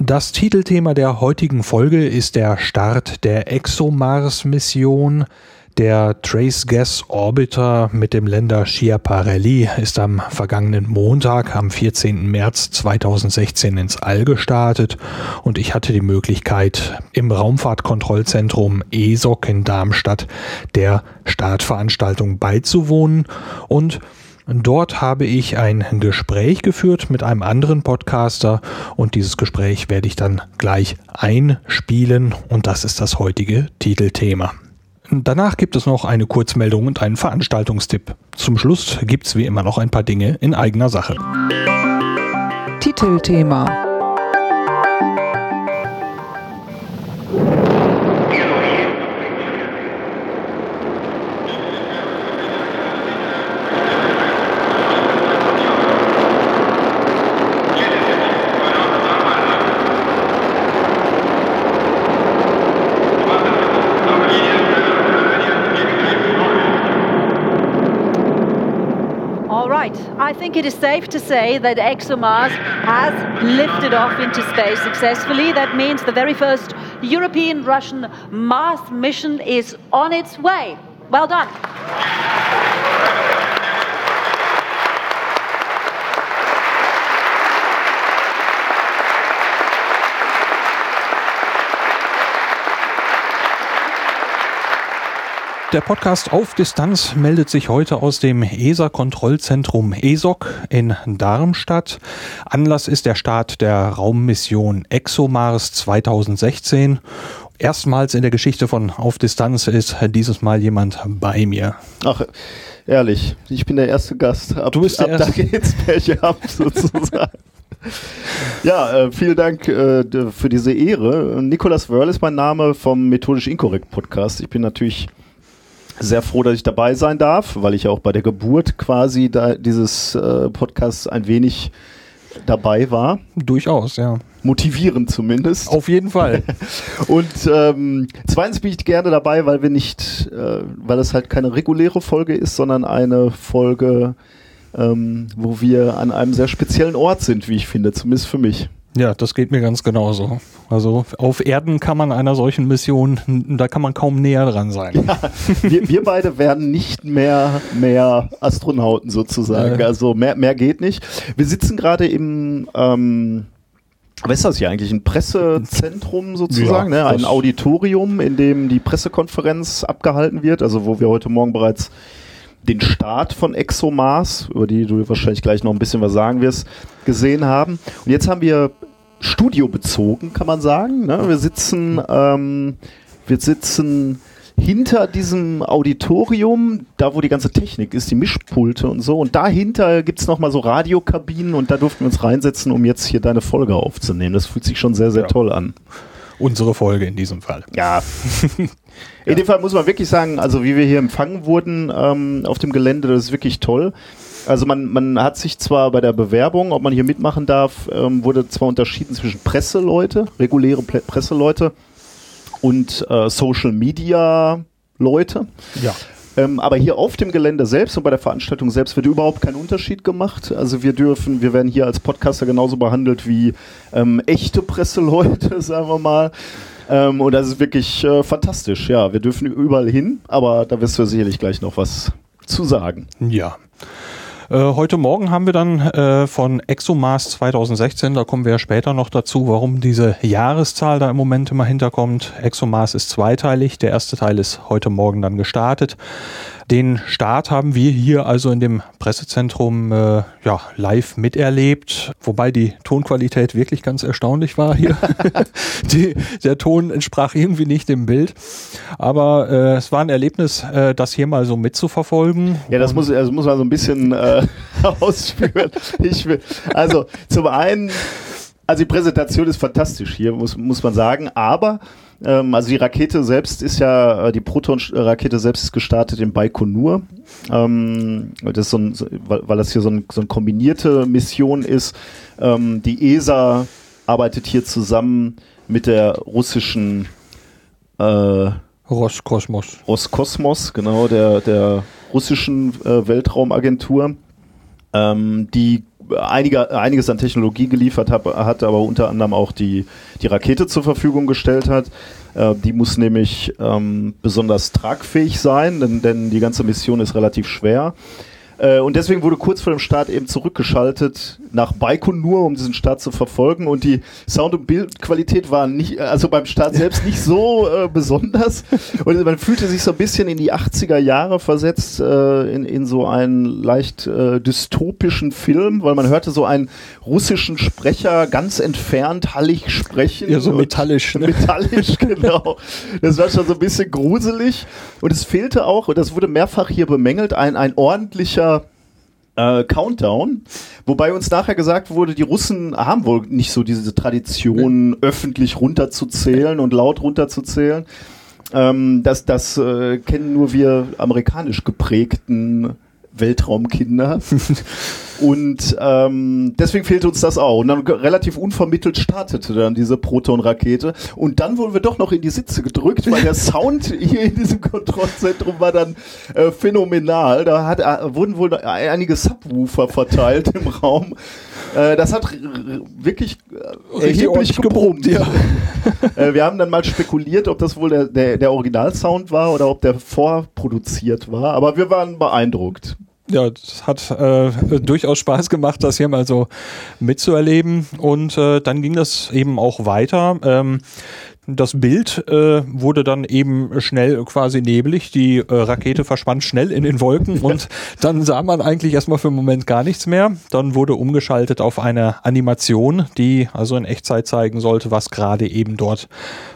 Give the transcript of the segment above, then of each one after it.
Das Titelthema der heutigen Folge ist der Start der ExoMars-Mission, der Trace Gas Orbiter mit dem Länder Schiaparelli ist am vergangenen Montag, am 14. März 2016 ins All gestartet und ich hatte die Möglichkeit, im Raumfahrtkontrollzentrum ESOC in Darmstadt der Startveranstaltung beizuwohnen und Dort habe ich ein Gespräch geführt mit einem anderen Podcaster und dieses Gespräch werde ich dann gleich einspielen und das ist das heutige Titelthema. Danach gibt es noch eine Kurzmeldung und einen Veranstaltungstipp. Zum Schluss gibt es wie immer noch ein paar Dinge in eigener Sache. Titelthema think it is safe to say that ExoMars has lifted off into space successfully. That means the very first European Russian Mars mission is on its way. Well done. Der Podcast auf Distanz meldet sich heute aus dem ESA-Kontrollzentrum ESOC in Darmstadt. Anlass ist der Start der Raummission ExoMars 2016. Erstmals in der Geschichte von Auf Distanz ist dieses Mal jemand bei mir. Ach, ehrlich, ich bin der erste Gast. Ab, du bist der ab erste. da geht's bergab sozusagen. Ja, äh, vielen Dank äh, für diese Ehre. Nicolas Wörl ist mein Name vom Methodisch Inkorrekt Podcast. Ich bin natürlich sehr froh, dass ich dabei sein darf, weil ich auch bei der Geburt quasi da dieses äh, Podcasts ein wenig dabei war. Durchaus, ja. Motivierend zumindest. Auf jeden Fall. Und ähm, zweitens bin ich gerne dabei, weil wir nicht, äh, weil es halt keine reguläre Folge ist, sondern eine Folge, ähm, wo wir an einem sehr speziellen Ort sind, wie ich finde, zumindest für mich. Ja, das geht mir ganz genauso. Also auf Erden kann man einer solchen Mission, da kann man kaum näher dran sein. Ja, wir, wir beide werden nicht mehr, mehr Astronauten sozusagen. Äh. Also mehr, mehr geht nicht. Wir sitzen gerade im, ähm, was ist das hier eigentlich? Ein Pressezentrum sozusagen, ja, ne? ein Auditorium, in dem die Pressekonferenz abgehalten wird, also wo wir heute Morgen bereits den Start von ExoMars, über die du wahrscheinlich gleich noch ein bisschen was sagen wirst, gesehen haben. Und jetzt haben wir studiobezogen, kann man sagen. Ne? Wir sitzen, ähm, wir sitzen hinter diesem Auditorium, da wo die ganze Technik ist, die Mischpulte und so. Und dahinter gibt es nochmal so Radiokabinen und da durften wir uns reinsetzen, um jetzt hier deine Folge aufzunehmen. Das fühlt sich schon sehr, sehr ja. toll an. Unsere Folge in diesem Fall. Ja. In ja. dem Fall muss man wirklich sagen, also wie wir hier empfangen wurden ähm, auf dem Gelände, das ist wirklich toll. Also man, man hat sich zwar bei der Bewerbung, ob man hier mitmachen darf, ähm, wurde zwar unterschieden zwischen Presseleute, reguläre Presseleute und äh, Social Media Leute. Ja. Ähm, aber hier auf dem Gelände selbst und bei der Veranstaltung selbst wird überhaupt kein Unterschied gemacht. Also wir dürfen, wir werden hier als Podcaster genauso behandelt wie ähm, echte Presseleute, sagen wir mal. Ähm, und das ist wirklich äh, fantastisch. Ja, wir dürfen überall hin, aber da wirst du sicherlich gleich noch was zu sagen. Ja. Äh, heute Morgen haben wir dann äh, von ExoMars 2016, da kommen wir ja später noch dazu, warum diese Jahreszahl da im Moment immer hinterkommt. ExoMars ist zweiteilig. Der erste Teil ist heute Morgen dann gestartet. Den Start haben wir hier also in dem Pressezentrum äh, ja, live miterlebt, wobei die Tonqualität wirklich ganz erstaunlich war hier. die, der Ton entsprach irgendwie nicht dem Bild, aber äh, es war ein Erlebnis, äh, das hier mal so mitzuverfolgen. Ja, das muss, also muss man so ein bisschen äh, ausführen. Ich will, also zum einen Also die Präsentation ist fantastisch hier, muss, muss man sagen. Aber ähm, also die Rakete selbst ist ja, äh, die Proton-Rakete selbst ist gestartet in Baikonur. Ähm, das ist so ein, weil, weil das hier so, ein, so eine kombinierte Mission ist. Ähm, die ESA arbeitet hier zusammen mit der russischen äh, Roskosmos. Roskosmos, genau, der, der russischen äh, Weltraumagentur, ähm, die einige, einiges an Technologie geliefert hat, hat, aber unter anderem auch die, die Rakete zur Verfügung gestellt hat. Äh, die muss nämlich ähm, besonders tragfähig sein, denn, denn die ganze Mission ist relativ schwer. Äh, und deswegen wurde kurz vor dem Start eben zurückgeschaltet nach Baikonur, um diesen Start zu verfolgen. Und die Sound- und Bildqualität war nicht, also beim Start selbst nicht so äh, besonders. Und man fühlte sich so ein bisschen in die 80er Jahre versetzt, äh, in, in so einen leicht äh, dystopischen Film, weil man hörte so einen russischen Sprecher ganz entfernt hallig sprechen. Ja, so metallisch. Ne? Metallisch, genau. Das war schon so ein bisschen gruselig. Und es fehlte auch, und das wurde mehrfach hier bemängelt, ein, ein ordentlicher äh, Countdown, wobei uns nachher gesagt wurde, die Russen haben wohl nicht so diese Tradition, nee. öffentlich runterzuzählen und laut runterzuzählen. Ähm, das das äh, kennen nur wir amerikanisch geprägten Weltraumkinder. und ähm, deswegen fehlte uns das auch. Und dann relativ unvermittelt startete dann diese Proton-Rakete. Und dann wurden wir doch noch in die Sitze gedrückt, weil der Sound hier in diesem Kontrollzentrum war dann äh, phänomenal. Da hat, äh, wurden wohl einige Subwoofer verteilt im Raum. Äh, das hat wirklich äh, erheblich gebrummt. Ja. äh, wir haben dann mal spekuliert, ob das wohl der, der, der Originalsound war oder ob der vorproduziert war. Aber wir waren beeindruckt ja, es hat äh, durchaus Spaß gemacht, das hier mal so mitzuerleben. Und äh, dann ging das eben auch weiter. Ähm, das Bild äh, wurde dann eben schnell quasi neblig. Die äh, Rakete verschwand schnell in den Wolken und dann sah man eigentlich erstmal für einen Moment gar nichts mehr. Dann wurde umgeschaltet auf eine Animation, die also in Echtzeit zeigen sollte, was gerade eben dort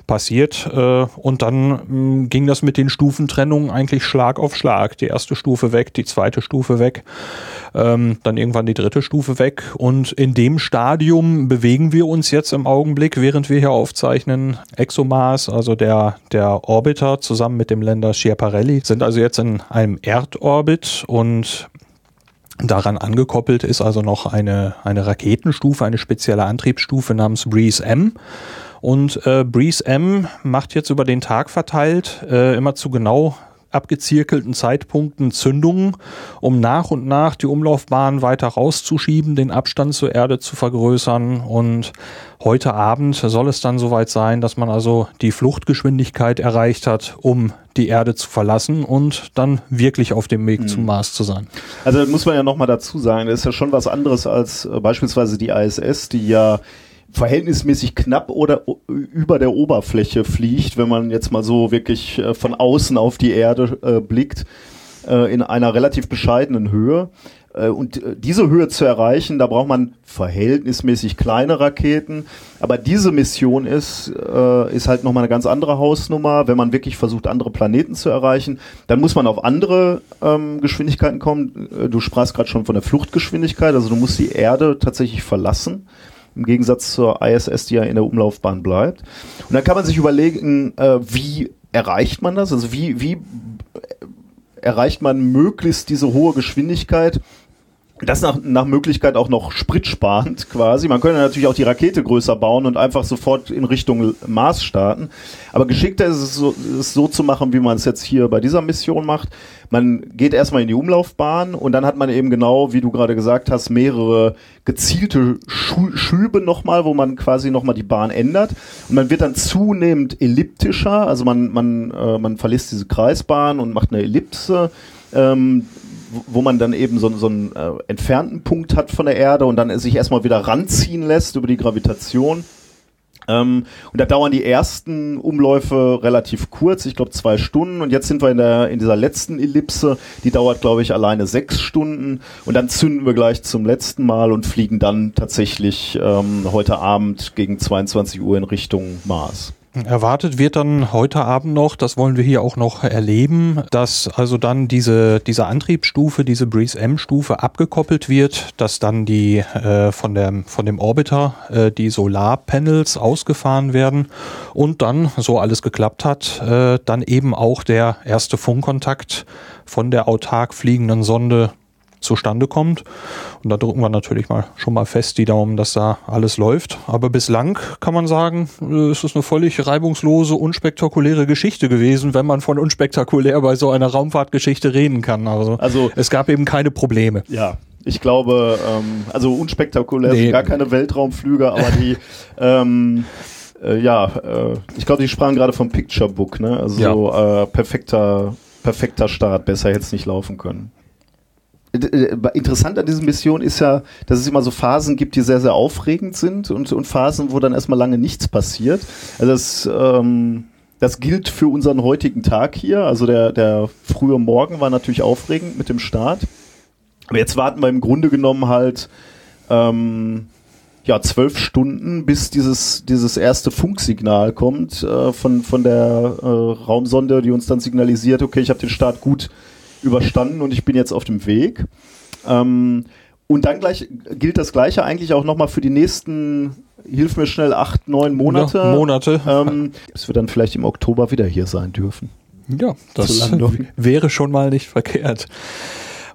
passiert. Äh, und dann mh, mm, ging das mit den Stufentrennungen eigentlich Schlag auf Schlag. Die erste Stufe weg, die zweite Stufe weg, ähm, dann irgendwann die dritte Stufe weg. Und in dem Stadium bewegen wir uns jetzt im Augenblick, während wir hier aufzeichnen ExoMars, also der, der Orbiter zusammen mit dem Länder Schiaparelli, sind also jetzt in einem Erdorbit und Daran angekoppelt ist also noch eine, eine Raketenstufe, eine spezielle Antriebsstufe namens Breeze M. Und äh, Breeze M macht jetzt über den Tag verteilt äh, immer zu genau abgezirkelten Zeitpunkten Zündungen, um nach und nach die Umlaufbahn weiter rauszuschieben, den Abstand zur Erde zu vergrößern. Und heute Abend soll es dann soweit sein, dass man also die Fluchtgeschwindigkeit erreicht hat, um die Erde zu verlassen und dann wirklich auf dem Weg mhm. zum Mars zu sein. Also muss man ja nochmal dazu sagen, das ist ja schon was anderes als äh, beispielsweise die ISS, die ja verhältnismäßig knapp oder über der Oberfläche fliegt, wenn man jetzt mal so wirklich äh, von außen auf die Erde äh, blickt, äh, in einer relativ bescheidenen Höhe. Äh, und äh, diese Höhe zu erreichen, da braucht man verhältnismäßig kleine Raketen. Aber diese Mission ist, äh, ist halt nochmal eine ganz andere Hausnummer. Wenn man wirklich versucht, andere Planeten zu erreichen, dann muss man auf andere ähm, Geschwindigkeiten kommen. Du sprachst gerade schon von der Fluchtgeschwindigkeit, also du musst die Erde tatsächlich verlassen im Gegensatz zur ISS, die ja in der Umlaufbahn bleibt. Und dann kann man sich überlegen, äh, wie erreicht man das? Also wie, wie erreicht man möglichst diese hohe Geschwindigkeit das nach, nach Möglichkeit auch noch spritsparend quasi. Man könnte natürlich auch die Rakete größer bauen und einfach sofort in Richtung Mars starten. Aber geschickter ist es so, es so zu machen, wie man es jetzt hier bei dieser Mission macht. Man geht erstmal in die Umlaufbahn und dann hat man eben genau, wie du gerade gesagt hast, mehrere gezielte Schü Schübe nochmal, wo man quasi nochmal die Bahn ändert. Und man wird dann zunehmend elliptischer, also man, man, äh, man verlässt diese Kreisbahn und macht eine Ellipse. Ähm, wo man dann eben so, so einen äh, entfernten Punkt hat von der Erde und dann sich erstmal wieder ranziehen lässt über die Gravitation. Ähm, und da dauern die ersten Umläufe relativ kurz, ich glaube zwei Stunden. Und jetzt sind wir in, der, in dieser letzten Ellipse, die dauert, glaube ich, alleine sechs Stunden. Und dann zünden wir gleich zum letzten Mal und fliegen dann tatsächlich ähm, heute Abend gegen 22 Uhr in Richtung Mars. Erwartet wird dann heute Abend noch, das wollen wir hier auch noch erleben, dass also dann diese, diese Antriebsstufe, diese Breeze M-Stufe abgekoppelt wird, dass dann die äh, von, der, von dem Orbiter äh, die Solarpanels ausgefahren werden und dann, so alles geklappt hat, äh, dann eben auch der erste Funkkontakt von der autark fliegenden Sonde zustande kommt. Und da drücken wir natürlich mal schon mal fest die Daumen, dass da alles läuft. Aber bislang kann man sagen, äh, es ist eine völlig reibungslose, unspektakuläre Geschichte gewesen, wenn man von unspektakulär bei so einer Raumfahrtgeschichte reden kann. Also, also es gab eben keine Probleme. Ja, ich glaube, ähm, also unspektakulär nee. sind gar keine Weltraumflüge, aber die ähm, äh, ja, äh, ich glaube, die sprachen gerade vom Picture Book, ne? Also ja. äh, perfekter, perfekter Start, besser hätte es nicht laufen können. Äh, äh, interessant an dieser Mission ist ja, dass es immer so Phasen gibt, die sehr, sehr aufregend sind und, und Phasen, wo dann erstmal lange nichts passiert. Also das, ähm, das gilt für unseren heutigen Tag hier. Also der, der frühe Morgen war natürlich aufregend mit dem Start. Aber jetzt warten wir im Grunde genommen halt ähm, ja, zwölf Stunden, bis dieses, dieses erste Funksignal kommt äh, von, von der äh, Raumsonde, die uns dann signalisiert, okay, ich habe den Start gut überstanden und ich bin jetzt auf dem Weg. Ähm, und dann gleich gilt das Gleiche eigentlich auch nochmal für die nächsten, hilf mir schnell, acht, neun Monate. Ja, Monate. Ähm, bis wir dann vielleicht im Oktober wieder hier sein dürfen. Ja, das wäre schon mal nicht verkehrt.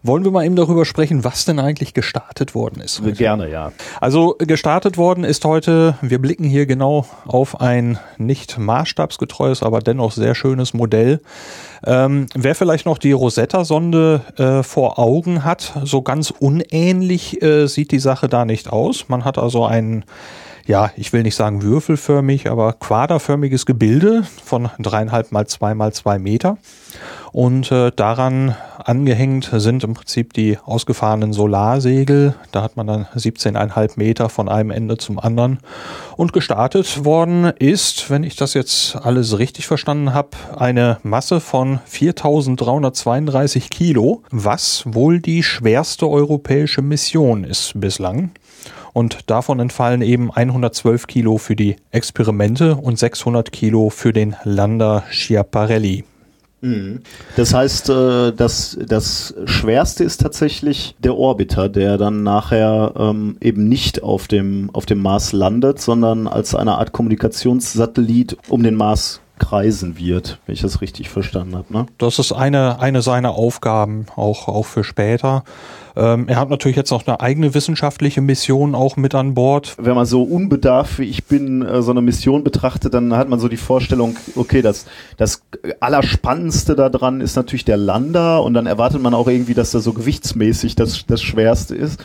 Wollen wir mal eben darüber sprechen, was denn eigentlich gestartet worden ist? Heute? Gerne, ja. Also gestartet worden ist heute, wir blicken hier genau auf ein nicht maßstabsgetreues, aber dennoch sehr schönes Modell. Ähm, wer vielleicht noch die Rosetta-Sonde äh, vor Augen hat, so ganz unähnlich äh, sieht die Sache da nicht aus. Man hat also einen ja, ich will nicht sagen würfelförmig, aber quaderförmiges Gebilde von dreieinhalb mal zwei mal zwei Meter. Und äh, daran angehängt sind im Prinzip die ausgefahrenen Solarsegel. Da hat man dann 17,5 Meter von einem Ende zum anderen. Und gestartet worden ist, wenn ich das jetzt alles richtig verstanden habe, eine Masse von 4.332 Kilo, was wohl die schwerste europäische Mission ist bislang. Und davon entfallen eben 112 Kilo für die Experimente und 600 Kilo für den Lander Schiaparelli. Mhm. Das heißt, äh, das, das Schwerste ist tatsächlich der Orbiter, der dann nachher ähm, eben nicht auf dem, auf dem Mars landet, sondern als eine Art Kommunikationssatellit um den Mars kreisen wird, wenn ich das richtig verstanden habe. Ne? Das ist eine, eine seiner Aufgaben, auch, auch für später. Ähm, er hat natürlich jetzt noch eine eigene wissenschaftliche Mission auch mit an Bord. Wenn man so unbedarf wie ich bin, äh, so eine Mission betrachtet, dann hat man so die Vorstellung, okay, das, das Allerspannendste daran ist natürlich der Lander und dann erwartet man auch irgendwie, dass er so gewichtsmäßig das, das Schwerste ist.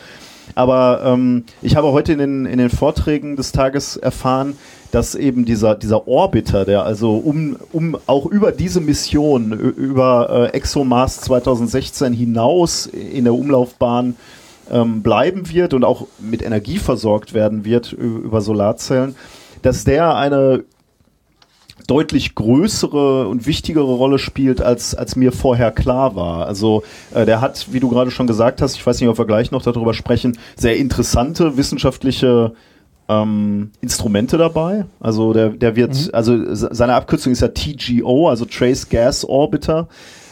Aber ähm, ich habe heute in den, in den Vorträgen des Tages erfahren, dass eben dieser, dieser Orbiter, der also um, um auch über diese Mission, über äh, ExoMars 2016 hinaus in der Umlaufbahn ähm, bleiben wird und auch mit Energie versorgt werden wird über Solarzellen, dass der eine deutlich größere und wichtigere Rolle spielt, als, als mir vorher klar war. Also äh, der hat, wie du gerade schon gesagt hast, ich weiß nicht, ob wir gleich noch darüber sprechen, sehr interessante wissenschaftliche ähm, Instrumente dabei. Also der, der wird, mhm. also seine Abkürzung ist ja TGO, also Trace Gas Orbiter.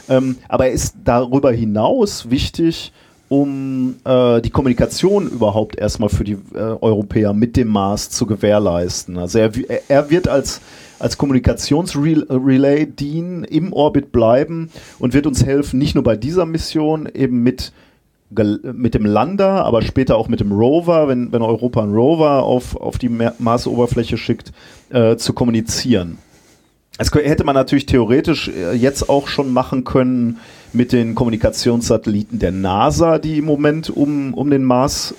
Ähm, aber er ist darüber hinaus wichtig, um äh, die Kommunikation überhaupt erstmal für die äh, Europäer mit dem Mars zu gewährleisten. Also er, er wird als, als Kommunikationsrelay dienen, im Orbit bleiben und wird uns helfen, nicht nur bei dieser Mission eben mit mit dem Lander, aber später auch mit dem Rover, wenn, wenn Europa einen Rover auf, auf die Marsoberfläche schickt, äh, zu kommunizieren. Das hätte man natürlich theoretisch äh, jetzt auch schon machen können mit den Kommunikationssatelliten der NASA, die im Moment um, um den Mars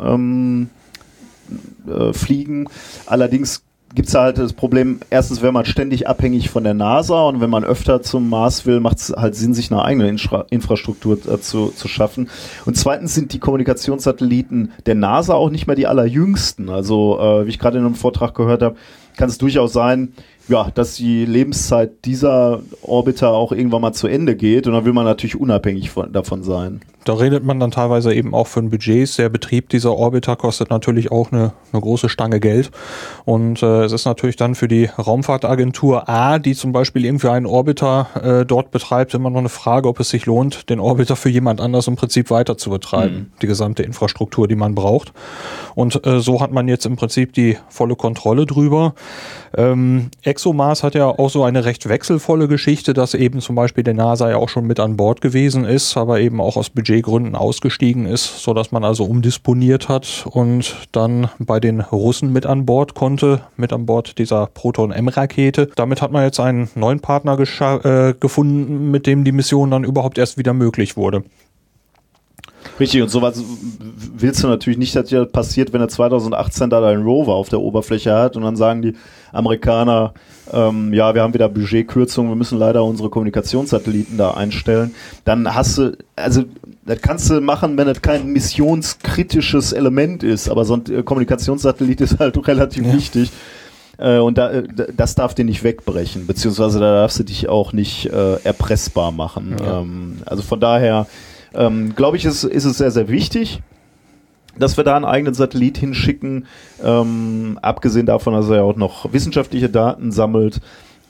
ähm, äh, fliegen. Allerdings gibt es halt das Problem, erstens wäre man ständig abhängig von der NASA und wenn man öfter zum Mars will, macht es halt Sinn, sich eine eigene Infra Infrastruktur äh, zu, zu schaffen. Und zweitens sind die Kommunikationssatelliten der NASA auch nicht mehr die allerjüngsten. Also, äh, wie ich gerade in einem Vortrag gehört habe, kann es durchaus sein, ja, dass die Lebenszeit dieser Orbiter auch irgendwann mal zu Ende geht und dann will man natürlich unabhängig von, davon sein. Da redet man dann teilweise eben auch von Budgets. Der Betrieb dieser Orbiter kostet natürlich auch eine, eine große Stange Geld. Und äh, es ist natürlich dann für die Raumfahrtagentur A, die zum Beispiel irgendwie einen Orbiter äh, dort betreibt, immer noch eine Frage, ob es sich lohnt, den Orbiter für jemand anders im Prinzip weiter zu betreiben. Mhm. Die gesamte Infrastruktur, die man braucht. Und äh, so hat man jetzt im Prinzip die volle Kontrolle drüber. Ähm, ExoMars hat ja auch so eine recht wechselvolle Geschichte, dass eben zum Beispiel der NASA ja auch schon mit an Bord gewesen ist, aber eben auch aus Budget Budgetgründen ausgestiegen ist, so dass man also umdisponiert hat und dann bei den Russen mit an Bord konnte, mit an Bord dieser Proton-M-Rakete. Damit hat man jetzt einen neuen Partner äh, gefunden, mit dem die Mission dann überhaupt erst wieder möglich wurde. Richtig, und sowas willst du natürlich nicht, dass dir passiert, wenn er 2018 da einen Rover auf der Oberfläche hat und dann sagen die Amerikaner, ähm, ja, wir haben wieder Budgetkürzungen, wir müssen leider unsere Kommunikationssatelliten da einstellen. Dann hast du, also das kannst du machen, wenn das kein missionskritisches Element ist, aber so ein äh, Kommunikationssatellit ist halt relativ ja. wichtig. Äh, und da, äh, das darf dir nicht wegbrechen, beziehungsweise da darfst du dich auch nicht äh, erpressbar machen. Ja. Ähm, also von daher ähm, glaube ich, ist, ist es sehr, sehr wichtig, dass wir da einen eigenen Satellit hinschicken. Ähm, abgesehen davon, dass er ja auch noch wissenschaftliche Daten sammelt.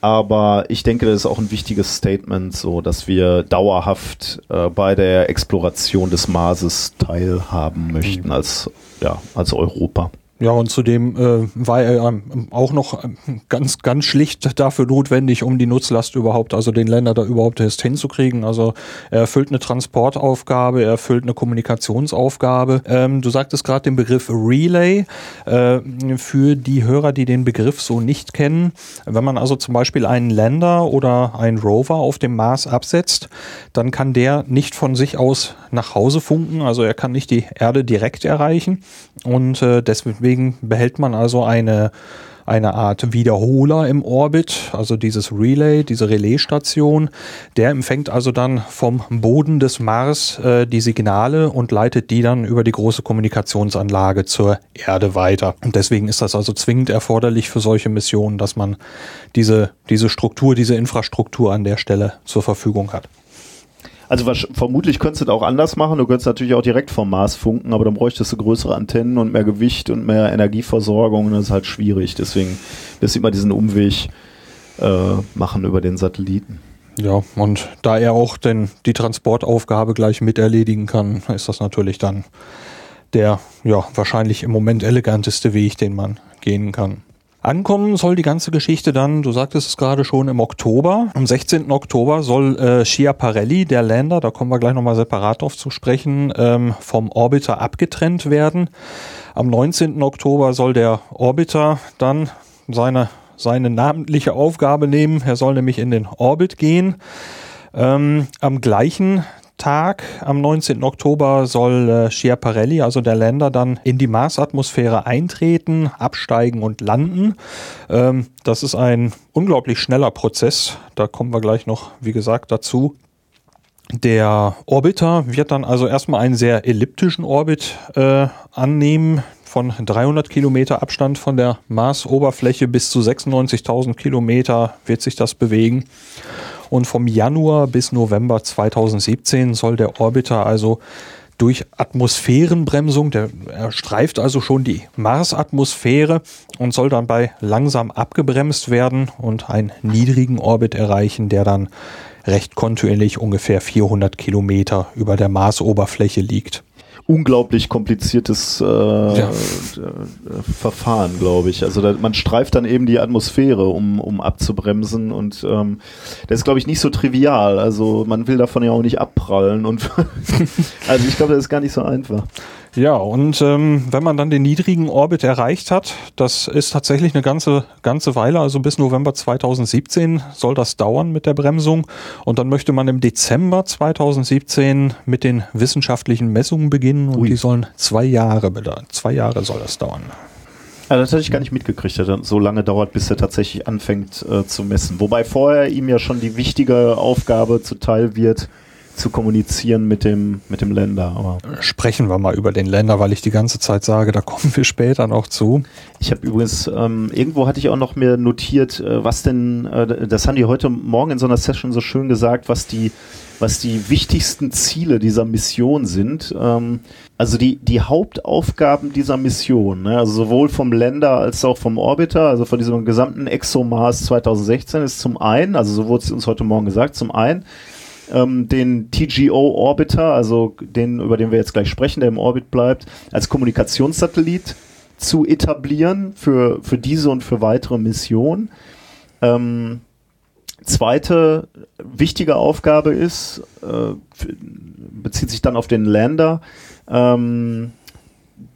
Aber ich denke, das ist auch ein wichtiges Statement, so dass wir dauerhaft äh, bei der Exploration des Marses teilhaben möchten mhm. als, ja, als Europa. Ja, und zudem äh, war er ähm, auch noch ähm, ganz, ganz schlicht dafür notwendig, um die Nutzlast überhaupt, also den Länder da überhaupt erst hinzukriegen. Also er erfüllt eine Transportaufgabe, er erfüllt eine Kommunikationsaufgabe. Ähm, du sagtest gerade den Begriff Relay. Äh, für die Hörer, die den Begriff so nicht kennen, wenn man also zum Beispiel einen Lander oder einen Rover auf dem Mars absetzt, dann kann der nicht von sich aus nach Hause funken. Also er kann nicht die Erde direkt erreichen. Und äh, deswegen Deswegen behält man also eine, eine Art Wiederholer im Orbit, also dieses Relay, diese Relaisstation. Der empfängt also dann vom Boden des Mars äh, die Signale und leitet die dann über die große Kommunikationsanlage zur Erde weiter. Und deswegen ist das also zwingend erforderlich für solche Missionen, dass man diese, diese Struktur, diese Infrastruktur an der Stelle zur Verfügung hat. Also was, vermutlich könntest du das auch anders machen. Du könntest natürlich auch direkt vom Mars funken, aber dann bräuchtest du größere Antennen und mehr Gewicht und mehr Energieversorgung. Und das ist halt schwierig. Deswegen du immer diesen Umweg äh, machen über den Satelliten. Ja, und da er auch denn die Transportaufgabe gleich mit erledigen kann, ist das natürlich dann der ja wahrscheinlich im Moment eleganteste Weg, den man gehen kann. Ankommen soll die ganze Geschichte dann, du sagtest es gerade schon, im Oktober. Am 16. Oktober soll äh, Schiaparelli, der Lander, da kommen wir gleich nochmal separat drauf zu sprechen, ähm, vom Orbiter abgetrennt werden. Am 19. Oktober soll der Orbiter dann seine, seine namentliche Aufgabe nehmen. Er soll nämlich in den Orbit gehen. Ähm, am gleichen Tag, am 19. Oktober, soll äh, Schiaparelli, also der Länder, dann in die Marsatmosphäre eintreten, absteigen und landen. Ähm, das ist ein unglaublich schneller Prozess. Da kommen wir gleich noch, wie gesagt, dazu. Der Orbiter wird dann also erstmal einen sehr elliptischen Orbit äh, annehmen. Von 300 Kilometer Abstand von der Marsoberfläche bis zu 96.000 Kilometer wird sich das bewegen. Und vom Januar bis November 2017 soll der Orbiter also durch Atmosphärenbremsung, der er streift also schon die Marsatmosphäre und soll dann bei langsam abgebremst werden und einen niedrigen Orbit erreichen, der dann recht kontinuierlich ungefähr 400 Kilometer über der Marsoberfläche liegt unglaublich kompliziertes äh, ja. Verfahren, glaube ich. Also da, man streift dann eben die Atmosphäre, um, um abzubremsen und ähm, das ist, glaube ich, nicht so trivial. Also man will davon ja auch nicht abprallen und also ich glaube, das ist gar nicht so einfach. Ja, und ähm, wenn man dann den niedrigen Orbit erreicht hat, das ist tatsächlich eine ganze, ganze Weile, also bis November 2017 soll das dauern mit der Bremsung. Und dann möchte man im Dezember 2017 mit den wissenschaftlichen Messungen beginnen und Ui. die sollen zwei Jahre, zwei Jahre soll das dauern. Ja, das hatte ich gar nicht mitgekriegt, dass das so lange dauert, bis er tatsächlich anfängt äh, zu messen. Wobei vorher ihm ja schon die wichtige Aufgabe zuteil wird, zu kommunizieren mit dem, mit dem Länder. Aber Sprechen wir mal über den Länder, weil ich die ganze Zeit sage, da kommen wir später noch zu. Ich habe übrigens, ähm, irgendwo hatte ich auch noch mir notiert, äh, was denn, äh, das haben die heute Morgen in so einer Session so schön gesagt, was die, was die wichtigsten Ziele dieser Mission sind. Ähm, also die, die Hauptaufgaben dieser Mission, ne, also sowohl vom Länder als auch vom Orbiter, also von diesem gesamten ExoMars 2016 ist zum einen, also so wurde es uns heute Morgen gesagt, zum einen ähm, den TGO Orbiter, also den, über den wir jetzt gleich sprechen, der im Orbit bleibt, als Kommunikationssatellit zu etablieren für, für diese und für weitere Missionen. Ähm, zweite wichtige Aufgabe ist, äh, bezieht sich dann auf den Lander, ähm,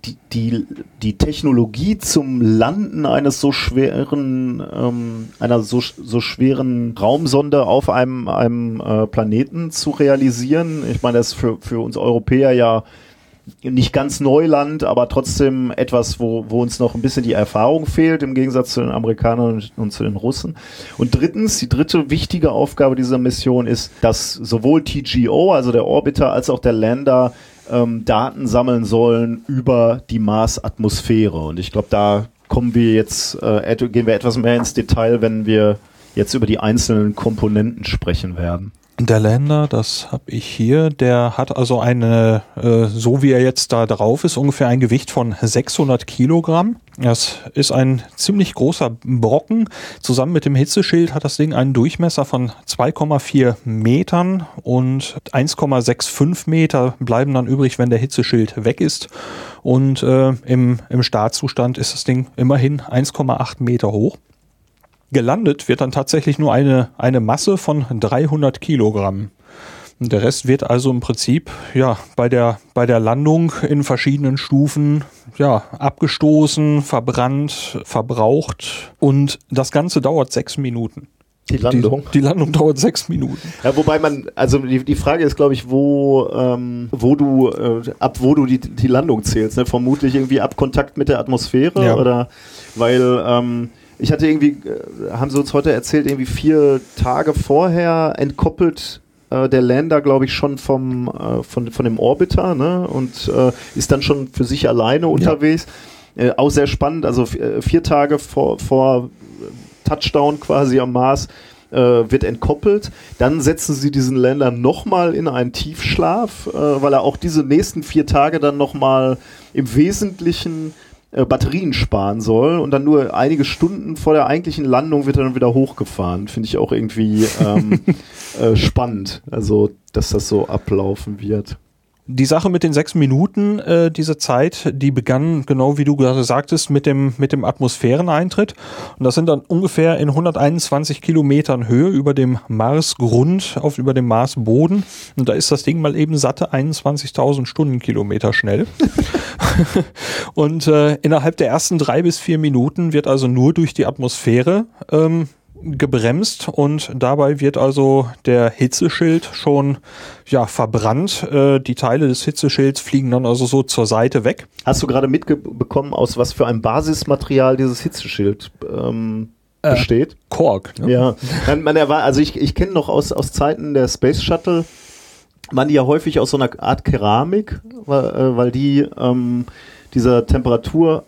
die, die, die Technologie zum Landen eines so schweren, ähm, einer so, so schweren Raumsonde auf einem, einem äh, Planeten zu realisieren. Ich meine, das ist für, für uns Europäer ja nicht ganz Neuland, aber trotzdem etwas, wo, wo uns noch ein bisschen die Erfahrung fehlt, im Gegensatz zu den Amerikanern und, und, zu den Russen. Und drittens, die dritte wichtige Aufgabe dieser Mission ist, dass sowohl TGO, also der Orbiter, als auch der Lander ähm, Daten sammeln sollen über die Marsatmosphäre. Und ich glaube, da kommen wir jetzt, äh, gehen wir etwas mehr ins Detail, wenn wir jetzt über die einzelnen Komponenten sprechen werden. Der Länder, das habe ich hier, der hat also eine, äh, so wie er jetzt da drauf ist, ungefähr ein Gewicht von 600 Kilogramm. Das ist ein ziemlich großer Brocken. Zusammen mit dem Hitzeschild hat das Ding einen Durchmesser von 2,4 Metern und 1,65 Meter bleiben dann übrig, wenn der Hitzeschild weg ist. Und äh, im, im Startzustand ist das Ding immerhin 1,8 Meter hoch. Gelandet wird dann tatsächlich nur eine, eine Masse von 300 Kilogramm. Der Rest wird also im Prinzip ja bei der bei der Landung in verschiedenen Stufen ja abgestoßen, verbrannt, verbraucht und das Ganze dauert sechs Minuten. Die Landung. Die, die, Landung dauert sechs Minuten. Ja, wobei man, also die, die Frage ist, glaube ich, wo, ähm, wo du, äh, ab wo du die, die Landung zählst. Ne? Vermutlich irgendwie ab Kontakt mit der Atmosphäre Ja. oder weil ähm, ich hatte irgendwie, äh, haben sie uns heute erzählt, irgendwie vier Tage vorher entkoppelt äh, der Lander, glaube ich, schon vom, äh, von, von dem Orbiter ne? und äh, ist dann schon für sich alleine unterwegs. Äh, auch sehr spannend, also äh, vier Tage vor, vor Touchdown quasi am Mars wird entkoppelt. Dann setzen sie diesen Länder nochmal in einen Tiefschlaf, weil er auch diese nächsten vier Tage dann nochmal im Wesentlichen äh, Batterien sparen soll und dann nur einige Stunden vor der eigentlichen Landung wird er dann wieder hochgefahren. Finde ich auch irgendwie ähm, äh, spannend, also dass das so ablaufen wird. Die Sache mit den sechs Minuten, äh, diese Zeit, die begann, genau wie du gerade sagtest, mit dem, mit dem Atmosphäreneintritt. Und das sind dann ungefähr in 121 Kilometern Höhe über dem Marsgrund, auf über dem Marsboden. Und da ist das Ding mal eben satte 21.000 Stundenkilometer schnell. Und äh, innerhalb der ersten drei bis vier Minuten wird also nur durch die Atmosphäre ähm, gebremst und dabei wird also der Hitzeschild schon ja verbrannt. Äh, die Teile des Hitzeschilds fliegen dann also so zur Seite weg. Hast du gerade mitbekommen, aus was für einem Basismaterial dieses Hitzeschild ähm, besteht? Kork. Ne? Ja, man, man erwar also ich, ich kenne noch aus, aus Zeiten der Space Shuttle, waren die ja häufig aus so einer Art Keramik, weil, äh, weil die ähm, dieser Temperatur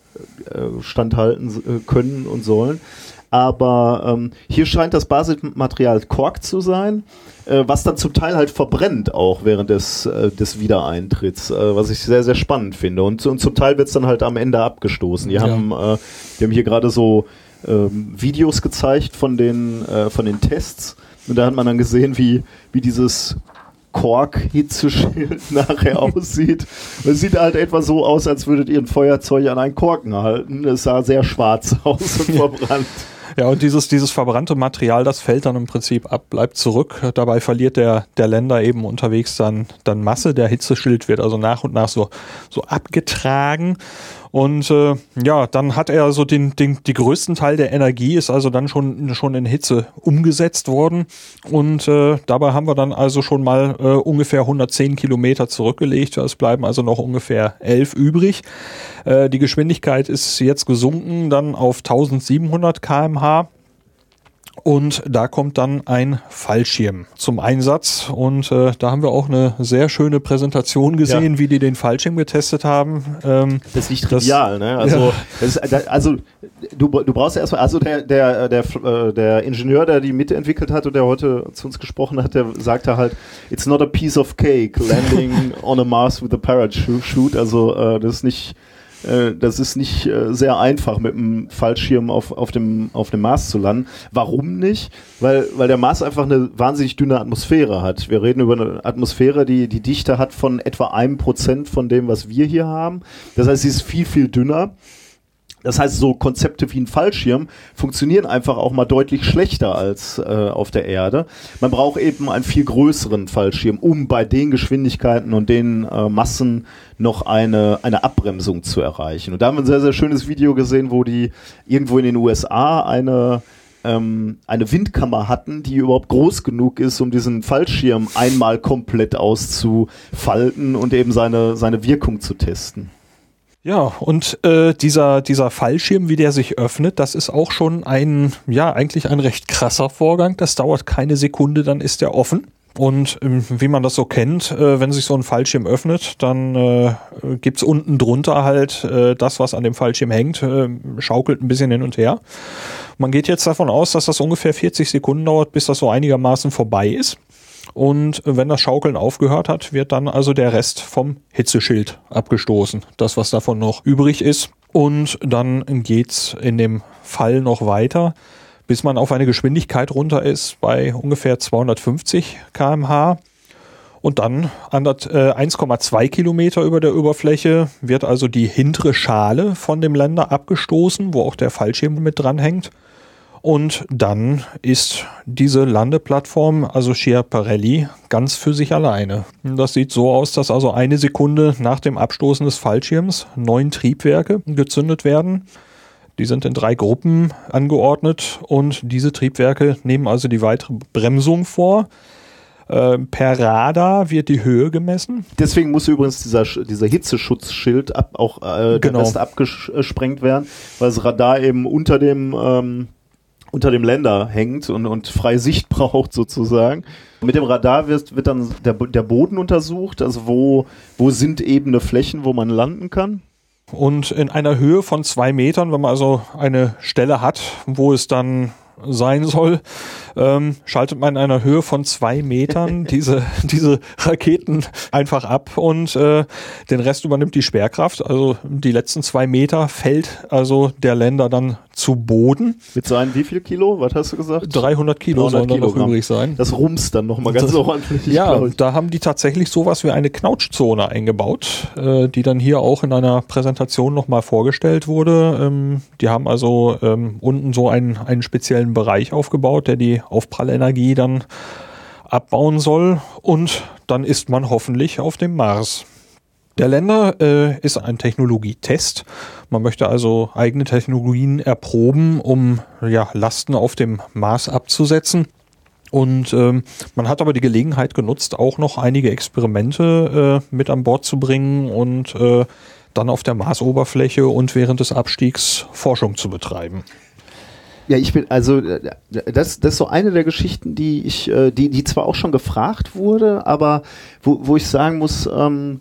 äh, standhalten äh, können und sollen. Aber ähm, hier scheint das Basismaterial Kork zu sein, äh, was dann zum Teil halt verbrennt auch während des, äh, des Wiedereintritts, äh, was ich sehr, sehr spannend finde. Und, und zum Teil wird es dann halt am Ende abgestoßen. Die, Ja. haben, äh, die haben hier gerade so ähm, Videos gezeigt von den, äh, von den Tests. Und da hat man dann gesehen, wie, wie dieses Kork-Hitzeschild nachher aussieht. Es sieht halt etwa so aus, als würdet ihr ein Feuerzeug an einen Korken halten. Es sah sehr schwarz aus und verbrannt. Ja, und dieses, dieses verbrannte Material, das fällt dann im Prinzip ab, bleibt zurück. Dabei verliert der, der Länder eben unterwegs dann, dann Masse. Der Hitzeschild wird also nach und nach so, so abgetragen. Und äh, ja, dann hat er so den, den, die größten Teil der Energie ist also dann schon, schon in Hitze umgesetzt worden. Und äh, dabei haben wir dann also schon mal äh, ungefähr 110 Kilometer zurückgelegt. Es bleiben also noch ungefähr 11 übrig. Äh, die Geschwindigkeit ist jetzt gesunken dann auf 1700 kmh. Und da kommt dann ein Fallschirm zum Einsatz. Und äh, da haben wir auch eine sehr schöne Präsentation gesehen, ja. wie die den Fallschirm getestet haben. Ähm, das ist nicht trivial, das, ne? Also, ja. ist, also du, du brauchst erstmal, also der, der, der, äh, der Ingenieur, der die mitentwickelt hat und der heute zu uns gesprochen hat, der sagte halt, it's not a piece of cake landing on a Mars with a parachute. Also äh, das ist nicht äh, das ist nicht äh, sehr einfach, mit einem Fallschirm auf, auf, dem, auf dem Mars zu landen. Warum nicht? Weil, weil der Mars einfach eine wahnsinnig dünne Atmosphäre hat. Wir reden über eine Atmosphäre, die die Dichte hat von etwa einem Prozent von dem, was wir hier haben. Das heißt, sie ist viel, viel dünner. Das heißt, so Konzepte wie ein Fallschirm funktionieren einfach auch mal deutlich schlechter als äh, auf der Erde. Man braucht eben einen viel größeren Fallschirm, um bei den Geschwindigkeiten und den äh, Massen noch eine, eine Abbremsung zu erreichen. Und da haben wir ein sehr, sehr schönes Video gesehen, wo die irgendwo in den USA eine ähm, eine Windkammer hatten, die überhaupt groß genug ist, um diesen Fallschirm einmal komplett auszufalten und eben seine, seine Wirkung zu testen. Ja, und äh, dieser, dieser Fallschirm, wie der sich öffnet, das ist auch schon ein, ja, eigentlich ein recht krasser Vorgang. Das dauert keine Sekunde, dann ist er offen. Und ähm, wie man das so kennt, äh, wenn sich so ein Fallschirm öffnet, dann äh, gibt's unten drunter halt äh, das, was an dem Fallschirm hängt, äh, schaukelt ein bisschen hin und her. Man geht jetzt davon aus, dass das ungefähr 40 Sekunden dauert, bis das so einigermaßen vorbei ist. Und wenn das Schaukeln aufgehört hat, wird dann also der Rest vom Hitzeschild abgestoßen. Das, was davon noch übrig ist. Und dann geht's in dem Fall noch weiter, bis man auf eine Geschwindigkeit runter ist bei ungefähr 250 kmh. Und dann an 1,2 äh, Kilometer über der Oberfläche wird also die hintere Schale von dem Länder abgestoßen, wo auch der Fallschirm mit dran hängt. Und dann ist diese Landeplattform, also Schiaparelli, ganz für sich alleine. Das sieht so aus, dass also eine Sekunde nach dem Abstoßen des Fallschirms neun Triebwerke gezündet werden. Die sind in drei Gruppen angeordnet und diese Triebwerke nehmen also die weitere Bremsung vor. Äh, per Radar wird die Höhe gemessen. Deswegen muss übrigens dieser, dieser Hitzeschutzschild ab, auch äh, genau. abgesprengt werden, weil das Radar eben unter dem ähm, unter dem Länder hängt und, und freie Sicht braucht sozusagen. Mit dem Radar wird, wird dann der, der Boden untersucht, also wo, wo sind ebene Flächen, wo man landen kann. Und in einer Höhe von zwei Metern, wenn man also eine Stelle hat, wo es dann sein soll, ähm, schaltet man in einer Höhe von zwei Metern diese, diese Raketen einfach ab und äh, den Rest übernimmt die Sperrkraft. Also die letzten zwei Meter fällt also der Länder dann zu Boden. Mit seinen wie viel Kilo? Was hast du gesagt? 300 Kilo 300 sollen noch übrig sein. Das rumst dann nochmal ganz das, ordentlich. Ja, da haben die tatsächlich sowas wie eine Knautschzone eingebaut, äh, die dann hier auch in einer Präsentation nochmal vorgestellt wurde. Ähm, die haben also ähm, unten so einen, einen speziellen Bereich aufgebaut, der die Aufprallenergie dann abbauen soll und dann ist man hoffentlich auf dem Mars. Der Länder äh, ist ein Technologietest. Man möchte also eigene Technologien erproben, um ja, Lasten auf dem Mars abzusetzen. Und ähm, man hat aber die Gelegenheit genutzt, auch noch einige Experimente äh, mit an Bord zu bringen und äh, dann auf der Marsoberfläche und während des Abstiegs Forschung zu betreiben. Ja, ich bin, also das, das ist so eine der Geschichten, die ich, äh, die, die zwar auch schon gefragt wurde, aber wo, wo ich sagen muss, ähm,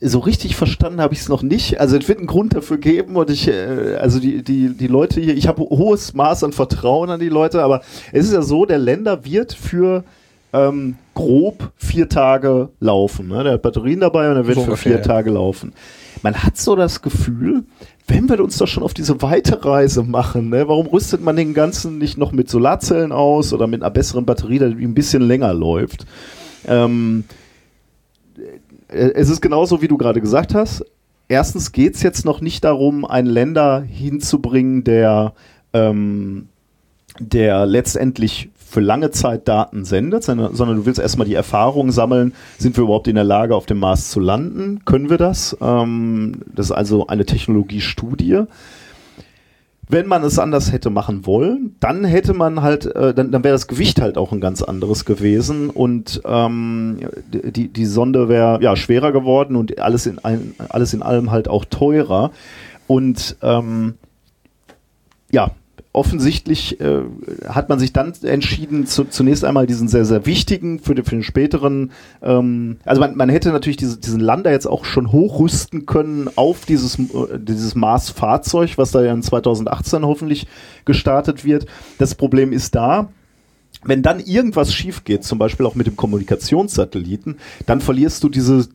so richtig verstanden habe ich es noch nicht. Also es wird einen Grund dafür geben und ich, äh, also die, die, die Leute hier, ich habe hohes Maß an Vertrauen an die Leute, aber es ist ja so, der Länder wird für ähm, grob vier Tage laufen. Ne? Der hat Batterien dabei und er wird so für vier ja. Tage laufen. Man hat so das Gefühl, wenn wir uns doch schon auf diese weite Reise machen, ne, warum rüstet man den ganzen nicht noch mit Solarzellen aus oder mit einer besseren Batterie, die ein bisschen länger läuft? Ähm, äh, es ist genauso, wie du gerade gesagt hast. Erstens geht es jetzt noch nicht darum, einen Länder hinzubringen, der, ähm, der letztendlich für lange Zeit Daten sendet, sondern du willst erstmal die Erfahrung sammeln, sind wir überhaupt in der Lage, auf dem Mars zu landen? Können wir das? Ähm, das ist also eine Technologiestudie. Wenn man es anders hätte machen wollen, dann hätte man halt, äh, dann, dann wäre das Gewicht halt auch ein ganz anderes gewesen und ähm, die, die Sonde wäre ja schwerer geworden und alles in, ein, alles in allem halt auch teurer. Und ähm, ja, offensichtlich äh, hat man sich dann entschieden, zu, zunächst einmal diesen sehr, sehr wichtigen für den, für den späteren, ähm, also man, man hätte natürlich diese, diesen Lander jetzt auch schon hochrüsten können auf dieses, äh, dieses Mars-Fahrzeug, was da ja in 2018 hoffentlich gestartet wird. Das Problem ist da, wenn dann irgendwas schief geht, zum Beispiel auch mit dem Kommunikationssatelliten, dann verlierst du diese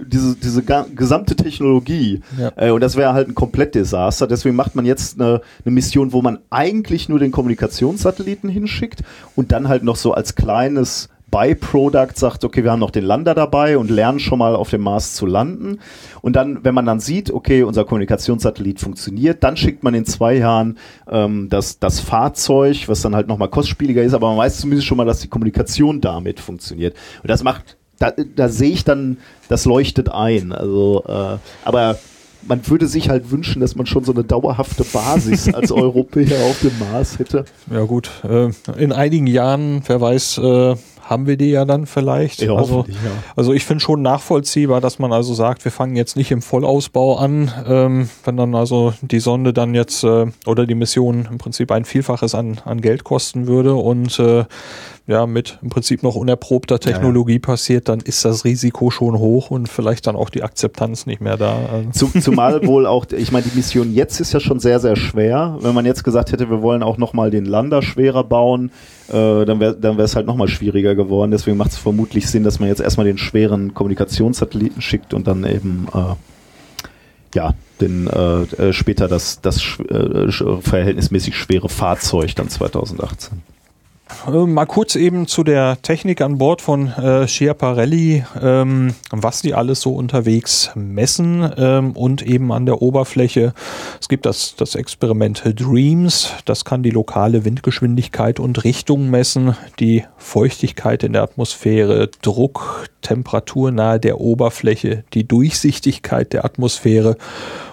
diese, diese gesamte Technologie. Ja. Äh, und das wäre halt ein Komplettdesaster. Deswegen macht man jetzt eine, eine, Mission, wo man eigentlich nur den Kommunikationssatelliten hinschickt und dann halt noch so als kleines Byproduct sagt, okay, wir haben noch den Lander dabei und lernen schon mal auf dem Mars zu landen. Und dann, wenn man dann sieht, okay, unser Kommunikationssatellit funktioniert, dann schickt man in zwei Jahren ähm, das, das Fahrzeug, was dann halt nochmal kostspieliger ist, aber man weiß zumindest schon mal, dass die Kommunikation damit funktioniert. Und das macht da, da sehe ich dann, das leuchtet ein. Also, äh, aber man würde sich halt wünschen, dass man schon so eine dauerhafte Basis als Europäer auf dem Mars hätte. Ja gut, äh, in einigen Jahren, wer weiß, äh, haben wir die ja dann vielleicht. Ja, also, ja. also ich finde schon nachvollziehbar, dass man also sagt, wir fangen jetzt nicht im Vollausbau an, ähm, wenn dann also die Sonde dann jetzt äh, oder die Mission im Prinzip ein Vielfaches an, an Geld kosten würde und äh, ja mit im Prinzip noch unerprobter Technologie ja, ja. passiert, dann ist das Risiko schon hoch und vielleicht dann auch die Akzeptanz nicht mehr da. Zum, zumal wohl auch, ich meine, die Mission jetzt ist ja schon sehr, sehr schwer. Wenn man jetzt gesagt hätte, wir wollen auch nochmal den Lander schwerer bauen, äh, dann wäre dann es halt nochmal schwieriger geworden. Deswegen macht es vermutlich Sinn, dass man jetzt erstmal den schweren Kommunikationssatelliten schickt und dann eben äh, ja, den, äh, äh später das, das äh, verhältnismäßig schwere Fahrzeug dann 2018. Äh, mal kurz eben zu der Technik an Bord von äh, Schiaparelli, ähm, was die alles so unterwegs messen ähm, und eben an der Oberfläche. Es gibt das, das Experiment Dreams, das kann die lokale Windgeschwindigkeit und Richtung messen, die Feuchtigkeit in der Atmosphäre, Druck, Temperatur nahe der Oberfläche, die Durchsichtigkeit der Atmosphäre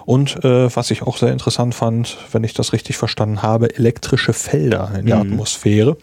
und äh, was ich auch sehr interessant fand, wenn ich das richtig verstanden habe, elektrische Felder in der mhm. Atmosphäre.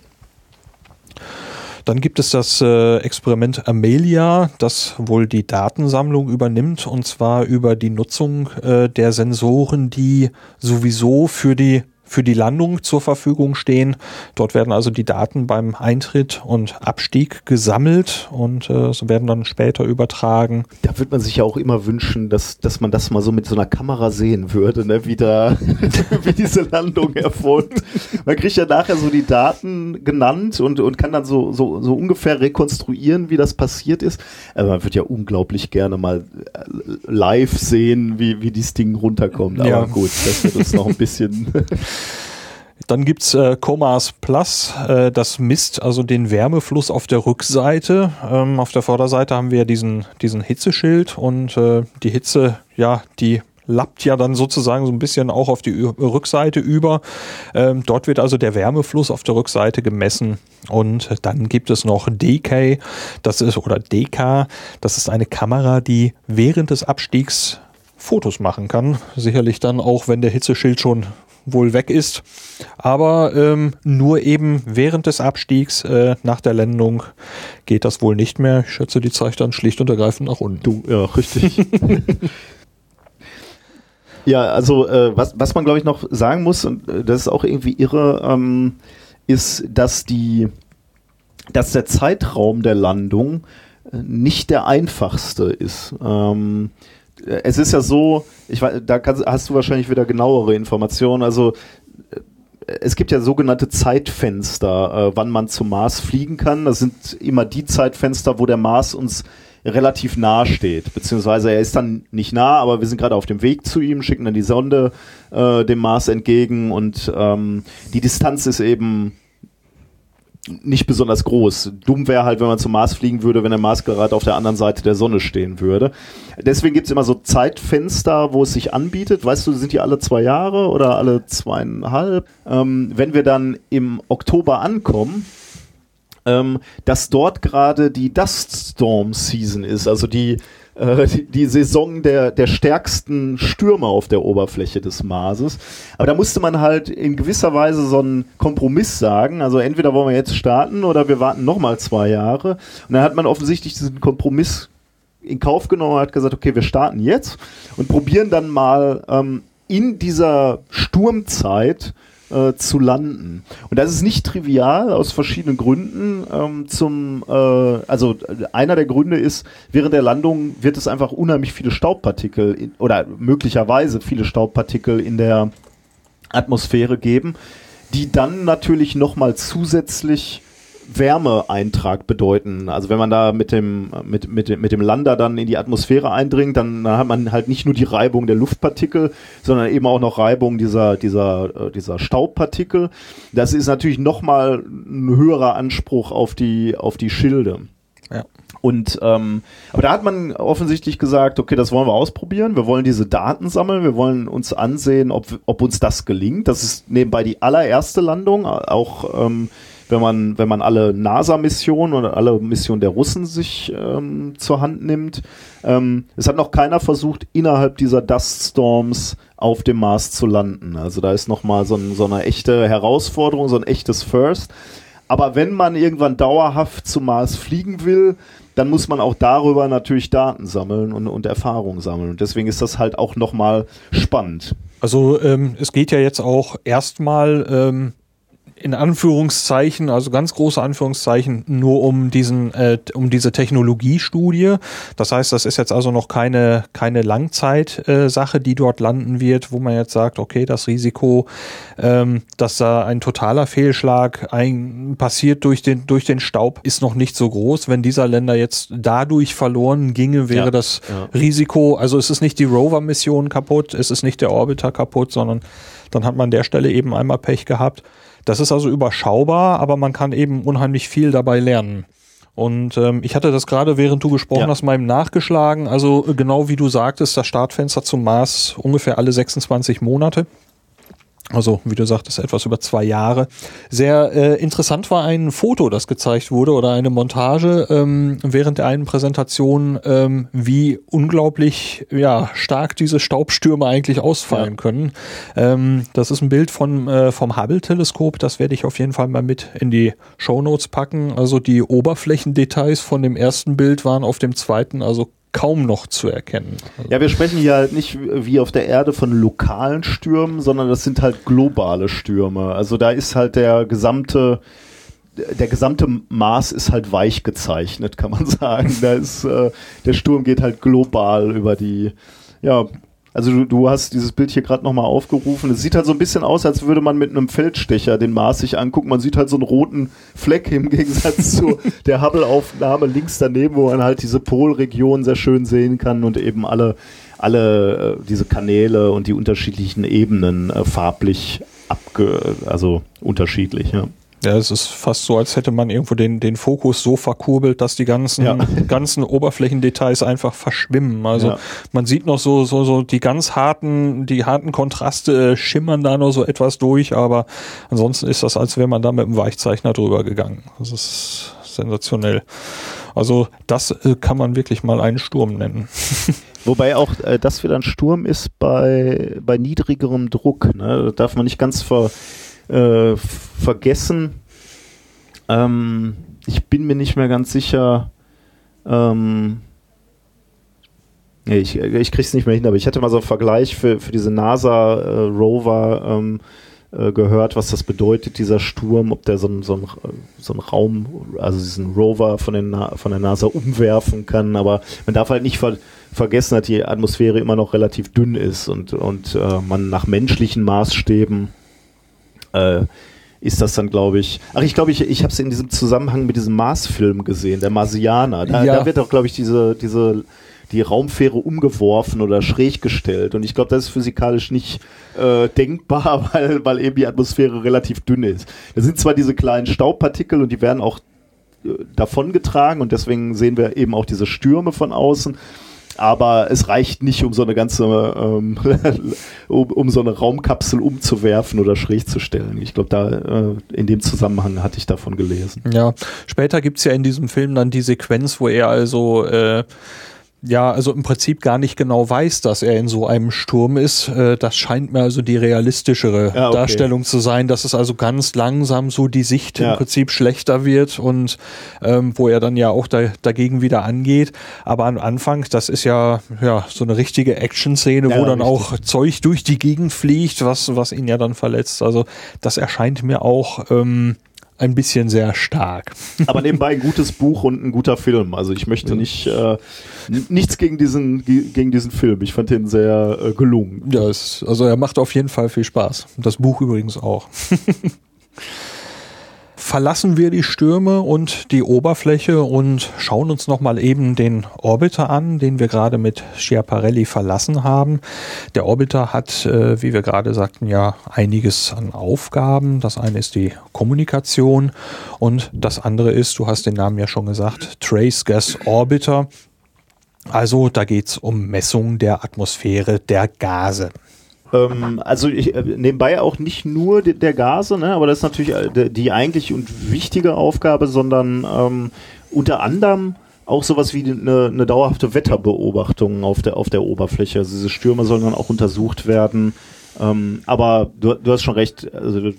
Dann gibt es das äh, Experiment Amelia, das wohl die Datensammlung übernimmt und zwar über die Nutzung äh, der Sensoren, die sowieso für die für die Landung zur Verfügung stehen. Dort werden also die Daten beim Eintritt und Abstieg gesammelt und äh, so werden dann später übertragen. Da wird man sich ja auch immer wünschen, dass, dass man das mal so mit so einer Kamera sehen würde, ne? wie, da, wie diese Landung erfolgt. Man kriegt ja nachher so die Daten genannt und, und kann dann so, so, so ungefähr rekonstruieren, wie das passiert ist. Aber man wird ja unglaublich gerne mal äh, live sehen, wie, wie dieses Ding runterkommt. Aber ja. gut, das wird uns noch ein bisschen dann gibt's äh, Comas Plus, äh, das misst also den Wärmefluss auf der Rückseite. Ähm, auf der Vorderseite haben wir diesen, diesen Hitzeschild und äh, die Hitze, ja, die lappt ja dann sozusagen so ein bisschen auch auf die Rückseite über. Ähm, dort wird also der Wärmefluss auf der Rückseite gemessen. Und dann gibt es noch DK, das ist, oder DK, das ist eine Kamera, die während des Abstiegs Fotos machen kann. Sicherlich dann auch, wenn der Hitzeschild schon wohl weg ist. Aber ähm, nur eben während des Abstiegs äh, nach der Landung geht das wohl nicht mehr. Ich schätze, die zeigt dann schlicht und ergreifend nach unten. Du, ja, richtig. ja, also äh, was, was man glaube ich noch sagen muss, und äh, das ist auch irgendwie irre, ähm, ist, dass die, dass der Zeitraum der Landung äh, nicht der einfachste ist. Ähm, es ist ja so, ich weiß, da kannst, hast du wahrscheinlich wieder genauere Informationen. Also äh, es gibt ja sogenannte Zeitfenster, äh, wann man zum Mars fliegen kann. Das sind immer die Zeitfenster, wo der Mars uns relativ nah steht, beziehungsweise er ist dann nicht nah, aber wir sind gerade auf dem Weg zu ihm, schicken dann die Sonde äh, dem Mars entgegen und ähm, die Distanz ist eben nicht besonders groß. Dumm wäre halt, wenn man zum Mars fliegen würde, wenn der Mars gerade auf der anderen Seite der Sonne stehen würde. Deswegen gibt es immer so Zeitfenster, wo es sich anbietet. Weißt du, sind die alle zwei Jahre oder alle zweieinhalb? Ähm, wenn wir dann im Oktober ankommen, ähm, dass dort gerade die Dust Storm Season ist, also die äh, die, Saison der, der stärksten Stürme auf der Oberfläche des Marses. Aber da musste man halt in gewisser Weise so einen Kompromiss sagen. Also entweder wollen wir jetzt starten oder wir warten nochmal zwei Jahre. Und dann hat man offensichtlich diesen Kompromiss in Kauf genommen und hat gesagt, okay, wir starten jetzt und probieren dann mal ähm, in dieser Sturmzeit äh, zu landen. Und das ist nicht trivial aus verschiedenen Gründen. Ähm, zum, äh, also einer der Gründe ist, während der Landung wird es einfach unheimlich viele Staubpartikel in, oder möglicherweise viele Staubpartikel in der Atmosphäre geben, die dann natürlich nochmal zusätzlich Wärmeeintrag bedeuten. Also wenn man da mit dem, mit, mit, mit dem Lander dann in die Atmosphäre eindringt, dann, dann hat man halt nicht nur die Reibung der Luftpartikel, sondern eben auch noch Reibung dieser, dieser, äh, dieser Staubpartikel. Das ist natürlich nochmal ein höherer Anspruch auf die, auf die Schilde. Ja. Und ähm, aber da hat man offensichtlich gesagt, okay, das wollen wir ausprobieren. Wir wollen diese Daten sammeln. Wir wollen uns ansehen, ob, ob uns das gelingt. Das ist nebenbei die allererste Landung, auch ähm, wenn man, wenn man alle NASA-Missionen oder alle Missionen der Russen sich ähm, zur Hand nimmt. Ähm, es hat noch keiner versucht, innerhalb dieser Dust Storms auf dem Mars zu landen. Also da ist nochmal so, ein, so eine echte Herausforderung, so ein echtes First. Aber wenn man irgendwann dauerhaft zum Mars fliegen will, dann muss man auch darüber natürlich Daten sammeln und, und Erfahrungen sammeln. Und deswegen ist das halt auch nochmal spannend. Also ähm, es geht ja jetzt auch erstmal ähm, in Anführungszeichen, also ganz große Anführungszeichen, nur um diesen, äh, um diese Technologiestudie. Das heißt, das ist jetzt also noch keine, keine Langzeitsache, äh, die dort landen wird, wo man jetzt sagt, okay, das Risiko, ähm, dass da ein totaler Fehlschlag ein, passiert durch den, durch den Staub, ist noch nicht so groß. Wenn dieser Länder jetzt dadurch verloren ginge, wäre ja, das ja. Risiko, also es ist nicht die Rover-Mission kaputt, es ist nicht der Orbiter kaputt, sondern dann hat man an der Stelle eben einmal Pech gehabt. Das ist also überschaubar, aber man kann eben unheimlich viel dabei lernen. Und ähm, ich hatte das gerade, während du gesprochen ja. hast, mal nachgeschlagen. Also genau wie du sagtest, das Startfenster zum Mars ungefähr alle 26 Monate. Also, wie du sagtest, etwas über zwei Jahre. Sehr äh, interessant war ein Foto, das gezeigt wurde oder eine Montage ähm, während der einen Präsentation, ähm, wie unglaublich ja, stark diese Staubstürme eigentlich ausfallen ja. können. Ähm, das ist ein Bild von, äh, vom Hubble-Teleskop, das werde ich auf jeden Fall mal mit in die Show Notes packen. Also die Oberflächendetails von dem ersten Bild waren auf dem zweiten also kaum noch zu erkennen. Ja, wir sprechen hier halt nicht wie auf der Erde von lokalen Stürmen, sondern das sind halt globale Stürme. Also da ist halt der gesamte der gesamte Mars ist halt weich gezeichnet, kann man sagen. Da ist äh, der Sturm geht halt global über die ja also du, du hast dieses Bild hier gerade nochmal aufgerufen. Es sieht halt so ein bisschen aus, als würde man mit einem Feldstecher den Mars sich angucken. Man sieht halt so einen roten Fleck im Gegensatz zu der Hubble-Aufnahme links daneben, wo man halt diese Polregion sehr schön sehen kann und eben alle, alle äh, diese Kanäle und die unterschiedlichen Ebenen äh, farblich abge, also unterschiedlich. Ja. Ja, es ist fast so, als hätte man irgendwo den, den Fokus so verkurbelt, dass die ganzen, ja. ganzen Oberflächendetails einfach verschwimmen. Also ja. man sieht noch so, so, so die ganz harten, die harten Kontraste schimmern da nur so etwas durch, aber ansonsten ist das, als wäre man da mit dem Weichzeichner drüber gegangen. Das ist sensationell. Also das äh, kann man wirklich mal einen Sturm nennen. Wobei auch äh, das wieder ein Sturm ist bei, bei niedrigerem Druck. Ne? Da darf man nicht ganz ver äh, vergessen. Ähm, ich bin mir nicht mehr ganz sicher. Ähm, ich, ich krieg's nicht mehr hin, aber ich hatte mal so einen Vergleich für, für diese NASA-Rover äh, ähm, äh, gehört, was das bedeutet, dieser Sturm, ob der so einen so so ein Raum, also diesen Rover von, den, von der NASA umwerfen kann, aber man darf halt nicht ver vergessen, dass die Atmosphäre immer noch relativ dünn ist und, und äh, man nach menschlichen Maßstäben äh, ist das dann, glaube ich. Ach, ich glaube, ich, ich habe es in diesem Zusammenhang mit diesem Mars-Film gesehen, der Marsianer. Da, ja. da wird auch, glaube ich, diese, diese die Raumfähre umgeworfen oder schräg gestellt. Und ich glaube, das ist physikalisch nicht äh, denkbar, weil, weil eben die Atmosphäre relativ dünn ist. Da sind zwar diese kleinen Staubpartikel und die werden auch äh, davongetragen und deswegen sehen wir eben auch diese Stürme von außen aber es reicht nicht, um so eine ganze, ähm, um, um, so eine Raumkapsel umzuwerfen oder schräg zu stellen. Ich glaube, da äh, in dem Zusammenhang hatte ich davon gelesen. Ja, später gibt's ja in diesem Film dann die Sequenz, wo er also äh, ja, also im Prinzip gar nicht genau weiß, dass er in so einem Sturm ist. Äh, das scheint mir also die realistischere Ja, okay. Darstellung zu sein, dass es also ganz langsam so die Sicht Ja. im Prinzip schlechter wird und ähm, wo er dann ja auch da, dagegen wieder angeht. Aber am Anfang, das ist ja, ja so eine richtige Action-Szene, Ja, wo dann richtig. auch Zeug durch die Gegend fliegt, was, was ihn ja dann verletzt. Also das erscheint mir auch ähm, ein bisschen sehr stark. Aber nebenbei ein gutes Buch und ein guter Film. Also ich möchte nicht äh, nichts gegen diesen ge- gegen diesen Film. Ich fand den sehr äh, gelungen. Ja, es, also er macht auf jeden Fall viel Spaß. Das Buch übrigens auch. Verlassen wir die Stürme und die Oberfläche und schauen uns nochmal eben den Orbiter an, den wir gerade mit Schiaparelli verlassen haben. Der Orbiter hat, äh, wie wir gerade sagten, ja einiges an Aufgaben. Das eine ist die Kommunikation und das andere ist, du hast den Namen ja schon gesagt, Trace Gas Orbiter. Also da geht's um Messung der Atmosphäre der Gase. Ähm, also ich, äh, nebenbei auch nicht nur de- der Gase, ne, aber das ist natürlich äh, de- die eigentlich und wichtige Aufgabe, sondern ähm, unter anderem auch sowas wie eine, eine dauerhafte Wetterbeobachtung auf der, auf der Oberfläche. Also diese Stürme sollen dann auch untersucht werden. Ähm, aber du, du hast schon recht, also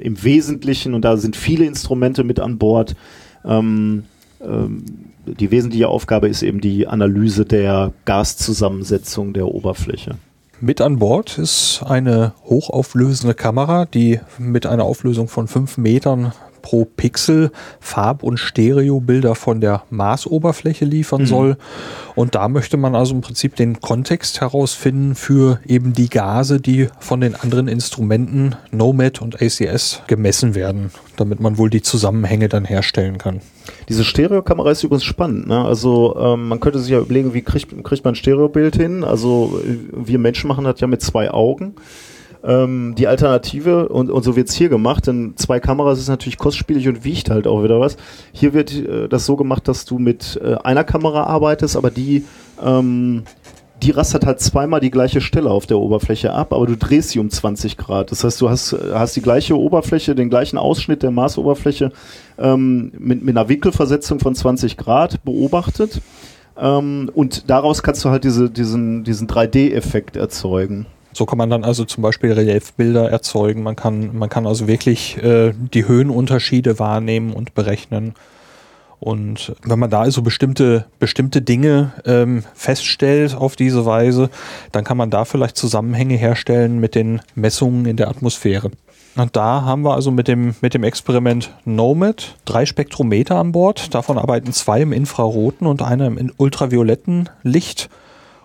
im Wesentlichen, und da sind viele Instrumente mit an Bord, ähm, ähm, die wesentliche Aufgabe ist eben die Analyse der Gaszusammensetzung der Oberfläche. Mit an Bord ist eine hochauflösende Kamera, die mit einer Auflösung von 5 Metern pro Pixel Farb- und Stereobilder von der Marsoberfläche liefern soll. Und da möchte man also im Prinzip den Kontext herausfinden für eben die Gase, die von den anderen Instrumenten NOMAD und ACS gemessen werden, damit man wohl die Zusammenhänge dann herstellen kann. Diese Stereokamera ist übrigens spannend. Ne? Also ähm, man könnte sich ja überlegen, wie kriegt, kriegt man ein Stereobild hin? Also äh, wir Menschen machen das ja mit zwei Augen. Ähm, die Alternative, und, und so wird's hier gemacht, denn zwei Kameras ist natürlich kostspielig und wiegt halt auch wieder was. Hier wird äh, das so gemacht, dass du mit äh, einer Kamera arbeitest, aber die ähm, die rastert halt zweimal die gleiche Stelle auf der Oberfläche ab, aber du drehst sie um 20 Grad. Das heißt, du hast, äh, hast die gleiche Oberfläche, den gleichen Ausschnitt der Marsoberfläche ähm, mit, mit einer Winkelversetzung von 20 Grad beobachtet. Ähm, und daraus kannst du halt diese, diesen, diesen 3D-Effekt erzeugen. So kann man dann also zum Beispiel Reliefbilder erzeugen. Man kann, man kann also wirklich äh, die Höhenunterschiede wahrnehmen und berechnen. Und wenn man da also bestimmte, bestimmte Dinge ähm, feststellt auf diese Weise, dann kann man da vielleicht Zusammenhänge herstellen mit den Messungen in der Atmosphäre. Und da haben wir also mit dem, mit dem Experiment NOMAD drei Spektrometer an Bord. Davon arbeiten zwei im infraroten und einer im ultravioletten Licht.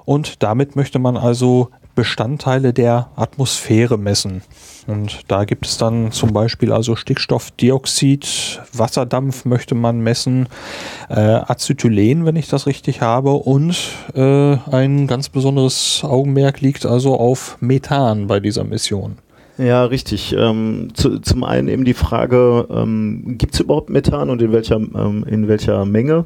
Und damit möchte man also Bestandteile der Atmosphäre messen. Und da gibt es dann zum Beispiel also Stickstoffdioxid, Wasserdampf möchte man messen, äh, Acetylen, wenn ich das richtig habe, und äh, ein ganz besonderes Augenmerk liegt also auf Methan bei dieser Mission. Ja, richtig. Ähm, zu, zum einen eben die Frage, ähm, gibt es überhaupt Methan und in welcher, ähm, in welcher Menge?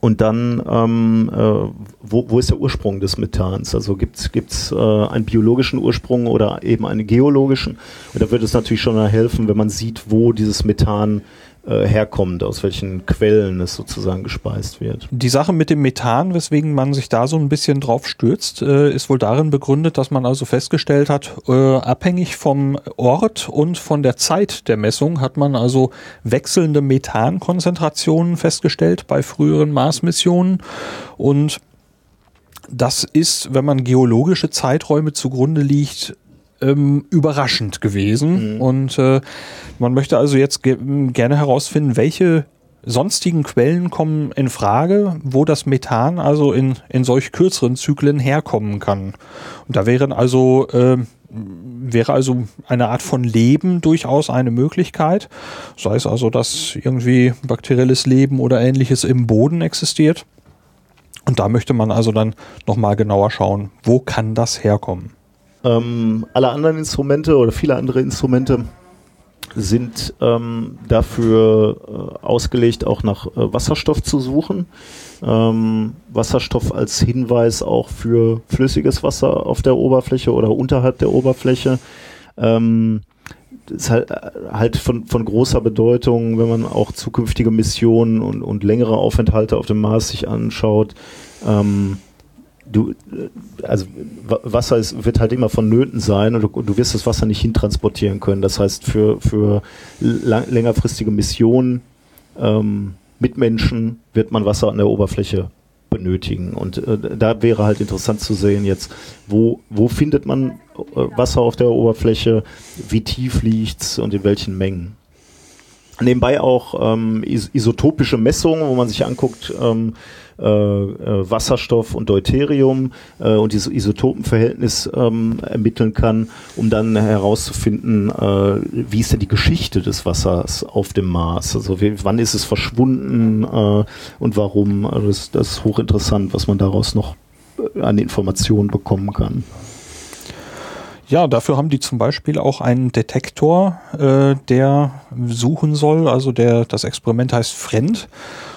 Und dann, ähm, äh, wo, wo ist der Ursprung des Methans? Also gibt es äh, einen biologischen Ursprung oder eben einen geologischen? Und da würde es natürlich schon helfen, wenn man sieht, wo dieses Methan äh, herkommt, aus welchen Quellen es sozusagen gespeist wird. Die Sache mit dem Methan, weswegen man sich da so ein bisschen drauf stürzt, äh, ist wohl darin begründet, dass man also festgestellt hat, äh, abhängig vom Ort und von der Zeit der Messung hat man also wechselnde Methankonzentrationen festgestellt bei früheren Mars-Missionen und das ist, wenn man geologische Zeiträume zugrunde liegt, ähm, überraschend gewesen. Und äh, man möchte also jetzt ge gerne herausfinden, welche sonstigen Quellen kommen in Frage, wo das Methan also in, in solch kürzeren Zyklen herkommen kann. Und da wären also äh, wäre also eine Art von Leben durchaus eine Möglichkeit. Sei es also, dass irgendwie bakterielles Leben oder ähnliches im Boden existiert. Und da möchte man also dann nochmal genauer schauen, wo kann das herkommen. Ähm, alle anderen Instrumente oder viele andere Instrumente sind ähm, dafür äh, ausgelegt, auch nach äh, Wasserstoff zu suchen. Ähm, Wasserstoff als Hinweis auch für flüssiges Wasser auf der Oberfläche oder unterhalb der Oberfläche. Ähm, das ist halt, halt von, von großer Bedeutung, wenn man auch zukünftige Missionen und, und längere Aufenthalte auf dem Mars sich anschaut. ähm, du, also Wasser ist, wird halt immer vonnöten sein und du, du, wirst das Wasser nicht hintransportieren können. Das heißt, für, für lang, längerfristige Missionen ähm, mit Menschen wird man Wasser an der Oberfläche benötigen. Und äh, da wäre halt interessant zu sehen jetzt, wo, wo findet man äh, Wasser auf der Oberfläche, wie tief liegt's und in welchen Mengen. Nebenbei auch ähm, is isotopische Messungen, wo man sich anguckt, ähm, äh, äh, Wasserstoff und Deuterium äh, und dieses Isotopenverhältnis ähm, ermitteln kann, um dann herauszufinden, äh, wie ist denn die Geschichte des Wassers auf dem Mars? Also wie, wann ist es verschwunden äh, und warum? Also das, das ist hochinteressant, was man daraus noch äh, an Informationen bekommen kann. Ja, dafür haben die zum Beispiel auch einen Detektor, äh, der suchen soll. Also der, das Experiment heißt Friend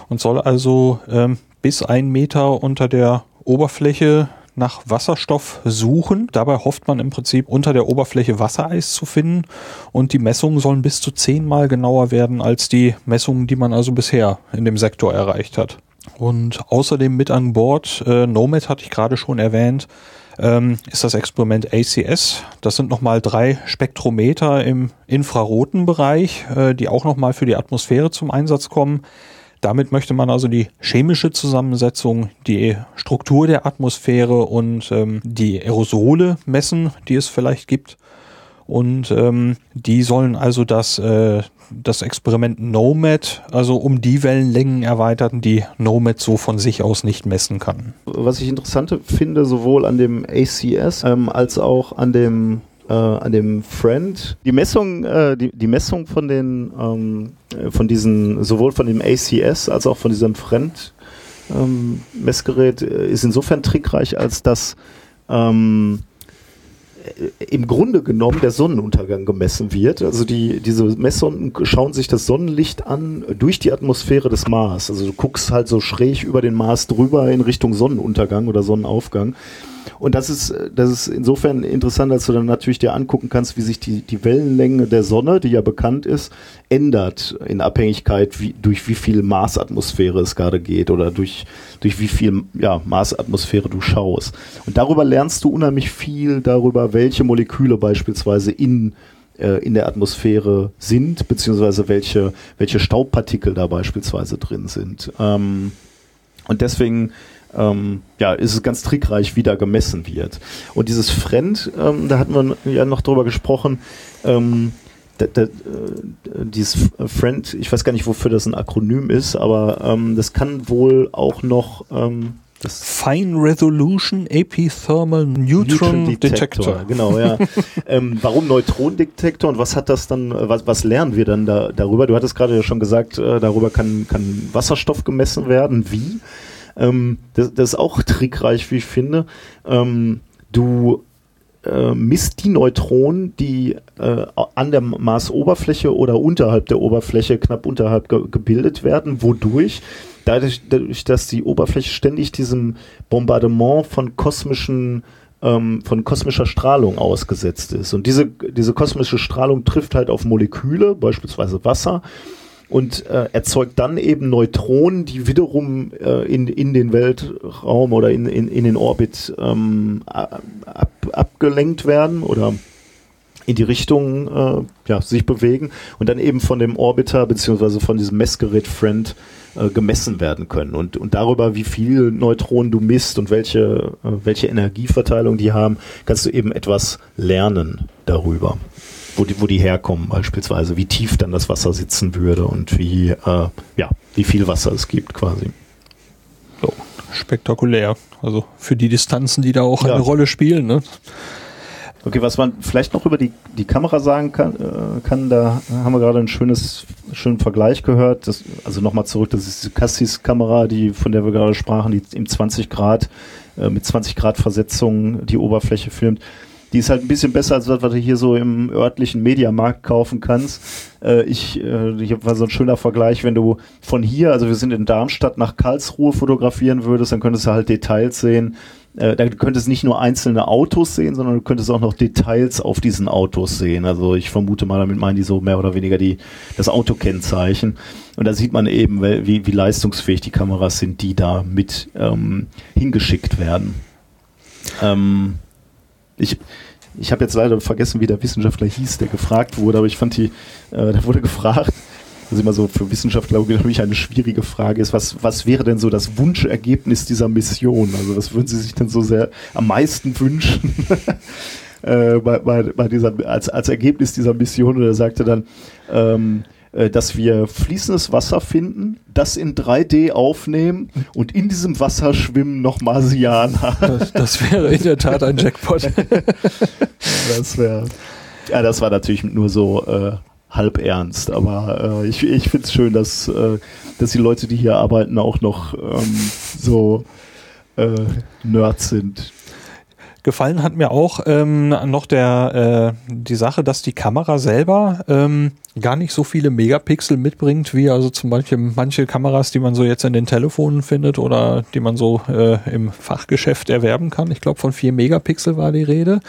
und soll also ähm, bis ein Meter unter der Oberfläche nach Wasserstoff suchen. Dabei hofft man im Prinzip unter der Oberfläche Wassereis zu finden und die Messungen sollen bis zu zehnmal genauer werden als die Messungen, die man also bisher in dem Sektor erreicht hat. Und außerdem mit an Bord, äh, Nomad hatte ich gerade schon erwähnt, ähm, ist das Experiment ACS. Das sind nochmal drei Spektrometer im infraroten Bereich, äh, die auch nochmal für die Atmosphäre zum Einsatz kommen. Damit möchte man also die chemische Zusammensetzung, die Struktur der Atmosphäre und ähm, die Aerosole messen, die es vielleicht gibt. Und ähm, die sollen also das, äh, das Experiment NOMAD, also um die Wellenlängen erweitern, die NOMAD so von sich aus nicht messen kann. Was ich interessant finde, sowohl an dem ACS ähm, als auch an dem äh, an dem Friend. Die Messung, äh, die, die Messung von den, ähm, von diesen, sowohl von dem ACS als auch von diesem Friend ähm, Messgerät äh, ist insofern trickreich, als dass ähm, äh, im Grunde genommen der Sonnenuntergang gemessen wird. Also die, diese Messsonden schauen sich das Sonnenlicht an durch die Atmosphäre des Mars. Also du guckst halt so schräg über den Mars drüber in Richtung Sonnenuntergang oder Sonnenaufgang. Und das ist, das ist insofern interessant, als du dann natürlich dir angucken kannst, wie sich die, die Wellenlänge der Sonne, die ja bekannt ist, ändert in Abhängigkeit, wie, durch wie viel Marsatmosphäre es gerade geht oder durch, durch wie viel ja, Marsatmosphäre du schaust. Und darüber lernst du unheimlich viel darüber, welche Moleküle beispielsweise in äh, in der Atmosphäre sind, beziehungsweise welche, welche Staubpartikel da beispielsweise drin sind. Ähm, und deswegen ähm, ja, ist es ganz trickreich, wie da gemessen wird. Und dieses Friend, ähm, da hatten wir ja noch drüber gesprochen, ähm, da, da, äh, dieses Friend, ich weiß gar nicht, wofür das ein Akronym ist, aber ähm, das kann wohl auch noch ähm, das Fine Resolution Epithermal Neutron, Neutron Detector. Detector. Genau, ja. ähm, warum Neutronendetektor und was hat das dann, was, was lernen wir dann da, darüber? Du hattest gerade ja schon gesagt, äh, darüber kann, kann Wasserstoff gemessen werden. Wie? Ähm, das, das, ist auch trickreich, wie ich finde. Ähm, du äh, misst die Neutronen, die äh, an der Marsoberfläche oder unterhalb der Oberfläche, knapp unterhalb ge gebildet werden. Wodurch? Dadurch, dadurch, dass die Oberfläche ständig diesem Bombardement von kosmischen ähm, von kosmischer Strahlung ausgesetzt ist. Und diese, diese kosmische Strahlung trifft halt auf Moleküle, beispielsweise Wasser, und äh, erzeugt dann eben Neutronen, die wiederum äh, in, in den Weltraum oder in, in, in den Orbit ähm, ab, abgelenkt werden oder in die Richtung äh, ja, sich bewegen und dann eben von dem Orbiter beziehungsweise von diesem Messgerät Friend äh, gemessen werden können. Und, und darüber, wie viel Neutronen du misst und welche, äh, welche Energieverteilung die haben, kannst du eben etwas lernen darüber wo die, wo die herkommen beispielsweise, wie tief dann das Wasser sitzen würde und wie, äh, ja, wie viel Wasser es gibt quasi. So, spektakulär. Also für die Distanzen, die da auch ja. eine Rolle spielen. Ne? Okay, was man vielleicht noch über die, die Kamera sagen kann, äh, kann, da haben wir gerade einen schönes, schönen Vergleich gehört. Das, also nochmal zurück, das ist die Cassis-Kamera, die, von der wir gerade sprachen, die im 20 Grad, äh, mit 20 Grad Versetzung die Oberfläche filmt die ist halt ein bisschen besser als das, was du hier so im örtlichen Mediamarkt kaufen kannst. Äh, ich, äh, hier war so ein schöner Vergleich, wenn du von hier, also wir sind in Darmstadt, nach Karlsruhe fotografieren würdest, dann könntest du halt Details sehen, äh, da könntest nicht nur einzelne Autos sehen, sondern du könntest auch noch Details auf diesen Autos sehen. Also ich vermute mal, damit meinen die so mehr oder weniger die, das Autokennzeichen. Und da sieht man eben, wie, wie leistungsfähig die Kameras sind, die da mit ähm, hingeschickt werden. Ähm, ich ich habe jetzt leider vergessen, wie der Wissenschaftler hieß, der gefragt wurde, aber ich fand die, äh, da wurde gefragt, ist immer so für Wissenschaftler, glaube ich, eine schwierige Frage ist, was, was wäre denn so das Wunschergebnis dieser Mission? Also was würden Sie sich denn so sehr am meisten wünschen? äh, bei, bei, bei dieser, als, als Ergebnis dieser Mission, und er sagte dann, ähm, äh, dass wir fließendes Wasser finden, das in 3D aufnehmen und in diesem Wasser schwimmen noch Marsianer. Das, das wäre in der Tat ein Jackpot. das wäre. Ja, das war natürlich nur so äh, halb ernst, aber äh, ich, ich finde es schön, dass, äh, dass die Leute, die hier arbeiten, auch noch ähm, so äh, Nerds sind. Gefallen hat mir auch ähm, noch der äh, die Sache, dass die Kamera selber ähm, gar nicht so viele Megapixel mitbringt, wie also zum Beispiel manche Kameras, die man so jetzt in den Telefonen findet oder die man so äh, im Fachgeschäft erwerben kann. Ich glaube, von vier Megapixel war die Rede.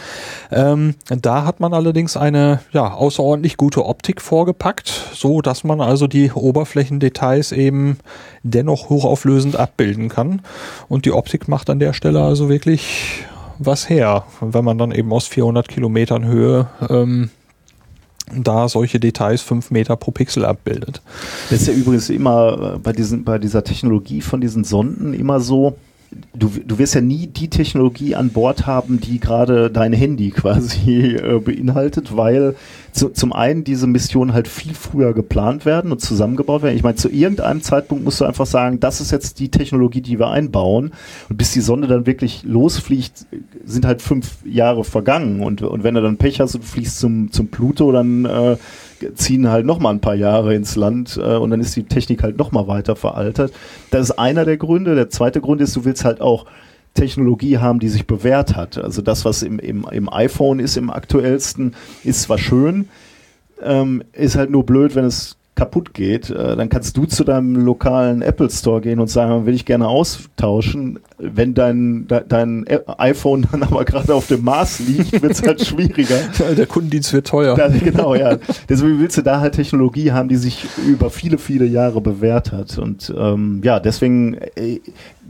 Ähm, da hat man allerdings eine ja außerordentlich gute Optik vorgepackt, so dass man also die Oberflächendetails eben dennoch hochauflösend abbilden kann. Und die Optik macht an der Stelle also wirklich was her, wenn man dann eben aus 400 Kilometern Höhe ähm, da solche Details fünf Meter pro Pixel abbildet. Das ist ja übrigens immer äh, bei, diesen, bei dieser Technologie von diesen Sonden immer so, du, du wirst ja nie die Technologie an Bord haben, die gerade dein Handy quasi äh, beinhaltet, weil zu, zum einen diese Missionen halt viel früher geplant werden und zusammengebaut werden. Ich meine, zu irgendeinem Zeitpunkt musst du einfach sagen, das ist jetzt die Technologie, die wir einbauen. Und bis die Sonde dann wirklich losfliegt, sind halt fünf Jahre vergangen. Und, und wenn du dann Pech hast und fliegst zum, zum Pluto, dann äh, ziehen halt noch mal ein paar Jahre ins Land äh, und dann ist die Technik halt noch mal weiter veraltet. Das ist einer der Gründe. Der zweite Grund ist, du willst halt auch Technologie haben, die sich bewährt hat. Also das, was im, im, im iPhone ist, im aktuellsten, ist zwar schön, ähm, ist halt nur blöd, wenn es kaputt geht, äh, dann kannst du zu deinem lokalen Apple Store gehen und sagen, will ich gerne austauschen. Wenn dein, de, dein iPhone dann aber gerade auf dem Mars liegt, wird es halt schwieriger. Der Kundendienst wird teuer. Da, genau, ja. Deswegen willst du da halt Technologie haben, die sich über viele, viele Jahre bewährt hat. Und ähm, ja, deswegen äh,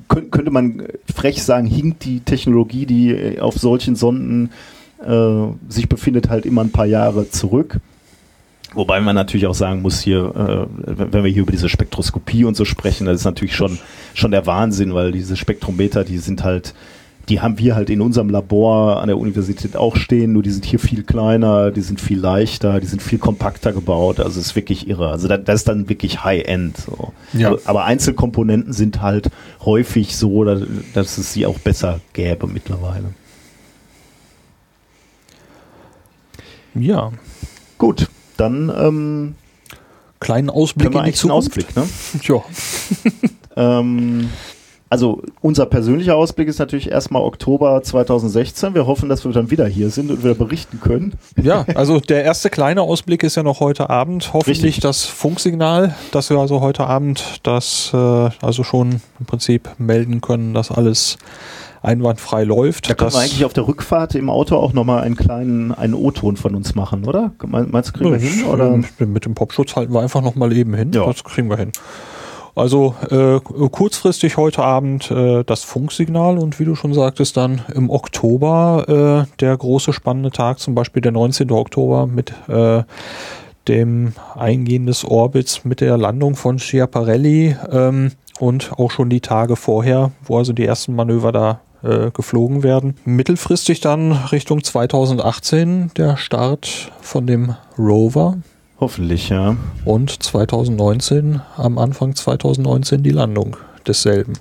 könnte man frech sagen, hinkt die Technologie, die äh, auf solchen Sonden äh, sich befindet, halt immer ein paar Jahre zurück. Wobei man natürlich auch sagen muss hier, äh, wenn wir hier über diese Spektroskopie und so sprechen, das ist natürlich schon, schon der Wahnsinn, weil diese Spektrometer, die sind halt, die haben wir halt in unserem Labor an der Universität auch stehen, nur die sind hier viel kleiner, die sind viel leichter, die sind viel kompakter gebaut, also es ist wirklich irre. Also das, das ist dann wirklich High-End. So. Ja. Aber, aber, Einzelkomponenten sind halt häufig so, dass es sie auch besser gäbe mittlerweile. Ja. Gut, dann ähm, kleinen Ausblick in die Zukunft. Ausblick, ne? ja. ähm, also unser persönlicher Ausblick ist natürlich erstmal Oktober 2016. Wir hoffen, dass wir dann wieder hier sind und wieder berichten können. Ja, also der erste kleine Ausblick ist ja noch heute Abend. Hoffentlich Richtig. das Funksignal, dass wir also heute Abend das äh, also schon im Prinzip melden können, dass alles einwandfrei läuft. Da können wir eigentlich auf der Rückfahrt im Auto auch nochmal einen kleinen einen O-Ton von uns machen, oder? Meinst du, kriegen wir hin? Oder? Mit dem Popschutz halten wir einfach nochmal eben hin. Ja. Das kriegen wir hin. Also äh, kurzfristig heute Abend äh, das Funksignal und wie du schon sagtest, dann im Oktober äh, der große spannende Tag, zum Beispiel der 19. Oktober mit äh, dem Eingehen des Orbits mit der Landung von Schiaparelli ähm, und auch schon die Tage vorher, wo also die ersten Manöver da äh, geflogen werden. Mittelfristig dann Richtung 2018 der Start von dem Rover. Hoffentlich, ja. Und 2019, am Anfang 2019 die Landung desselben.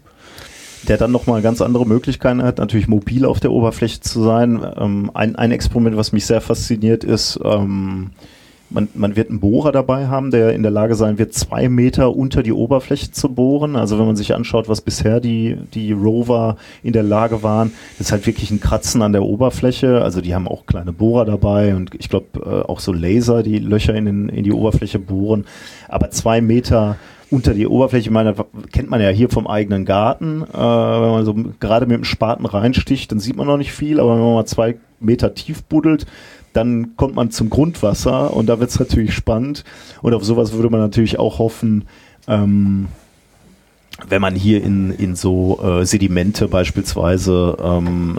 Der dann nochmal ganz andere Möglichkeiten hat, natürlich mobil auf der Oberfläche zu sein. Ähm, ein, ein Experiment, was mich sehr fasziniert, ist, ähm, man, man wird einen Bohrer dabei haben, der in der Lage sein wird, zwei Meter unter die Oberfläche zu bohren. Also wenn man sich anschaut, was bisher die, die Rover in der Lage waren, das ist halt wirklich ein Kratzen an der Oberfläche. Also die haben auch kleine Bohrer dabei und ich glaube äh, auch so Laser, die Löcher in, den, in die Oberfläche bohren. Aber zwei Meter unter die Oberfläche. Ich meine, kennt man ja hier vom eigenen Garten. Äh, wenn man so gerade mit dem Spaten reinsticht, dann sieht man noch nicht viel, aber wenn man mal zwei Meter tief buddelt, dann kommt man zum Grundwasser und da wird es natürlich spannend. Und auf sowas würde man natürlich auch hoffen, ähm, wenn man hier in, in so äh, Sedimente beispielsweise ähm,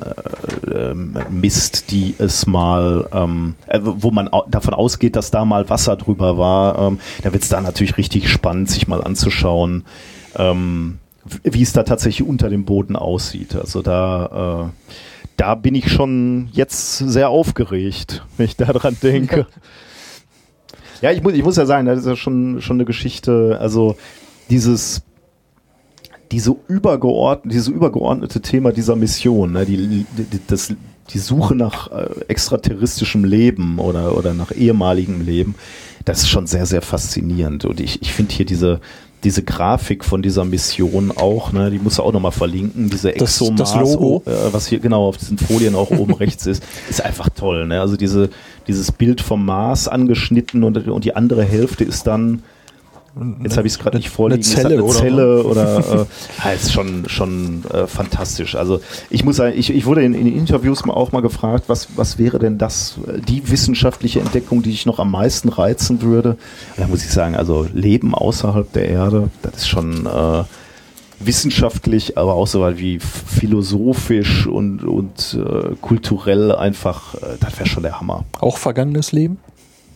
äh, misst, die es mal, ähm, äh, wo man davon ausgeht, dass da mal Wasser drüber war, ähm, da wird es da natürlich richtig spannend, sich mal anzuschauen, ähm, wie es da tatsächlich unter dem Boden aussieht. Also da, äh, da bin ich schon jetzt sehr aufgeregt, wenn ich daran denke. Ja, ich muss, ich muss ja sagen, das ist ja schon, schon eine Geschichte, also dieses diese übergeordnete, diese übergeordnete Thema dieser Mission, ne, die, die, das, die Suche nach äh, extraterrestrischem Leben oder, oder nach ehemaligem Leben, das ist schon sehr, sehr faszinierend. Und ich, ich finde hier diese, diese Grafik von dieser Mission auch, ne, die muss du auch nochmal verlinken, diese Exomars, das, das Logo. Äh, was hier genau auf diesen Folien auch oben rechts ist, ist einfach toll. Ne? Also diese, dieses Bild vom Mars angeschnitten und, und die andere Hälfte ist dann Jetzt habe ich es gerade nicht vorliegen. Eine Zelle, eine oder, Zelle oder äh, ja, ist schon schon äh, fantastisch. Also ich muss sagen, ich, ich wurde in, in Interviews mal auch mal gefragt, was was wäre denn das die wissenschaftliche Entdeckung, die ich noch am meisten reizen würde? Da muss ich sagen, also Leben außerhalb der Erde, das ist schon äh, wissenschaftlich, aber auch so wie philosophisch und und äh, kulturell einfach, äh, das wäre schon der Hammer. Auch vergangenes Leben?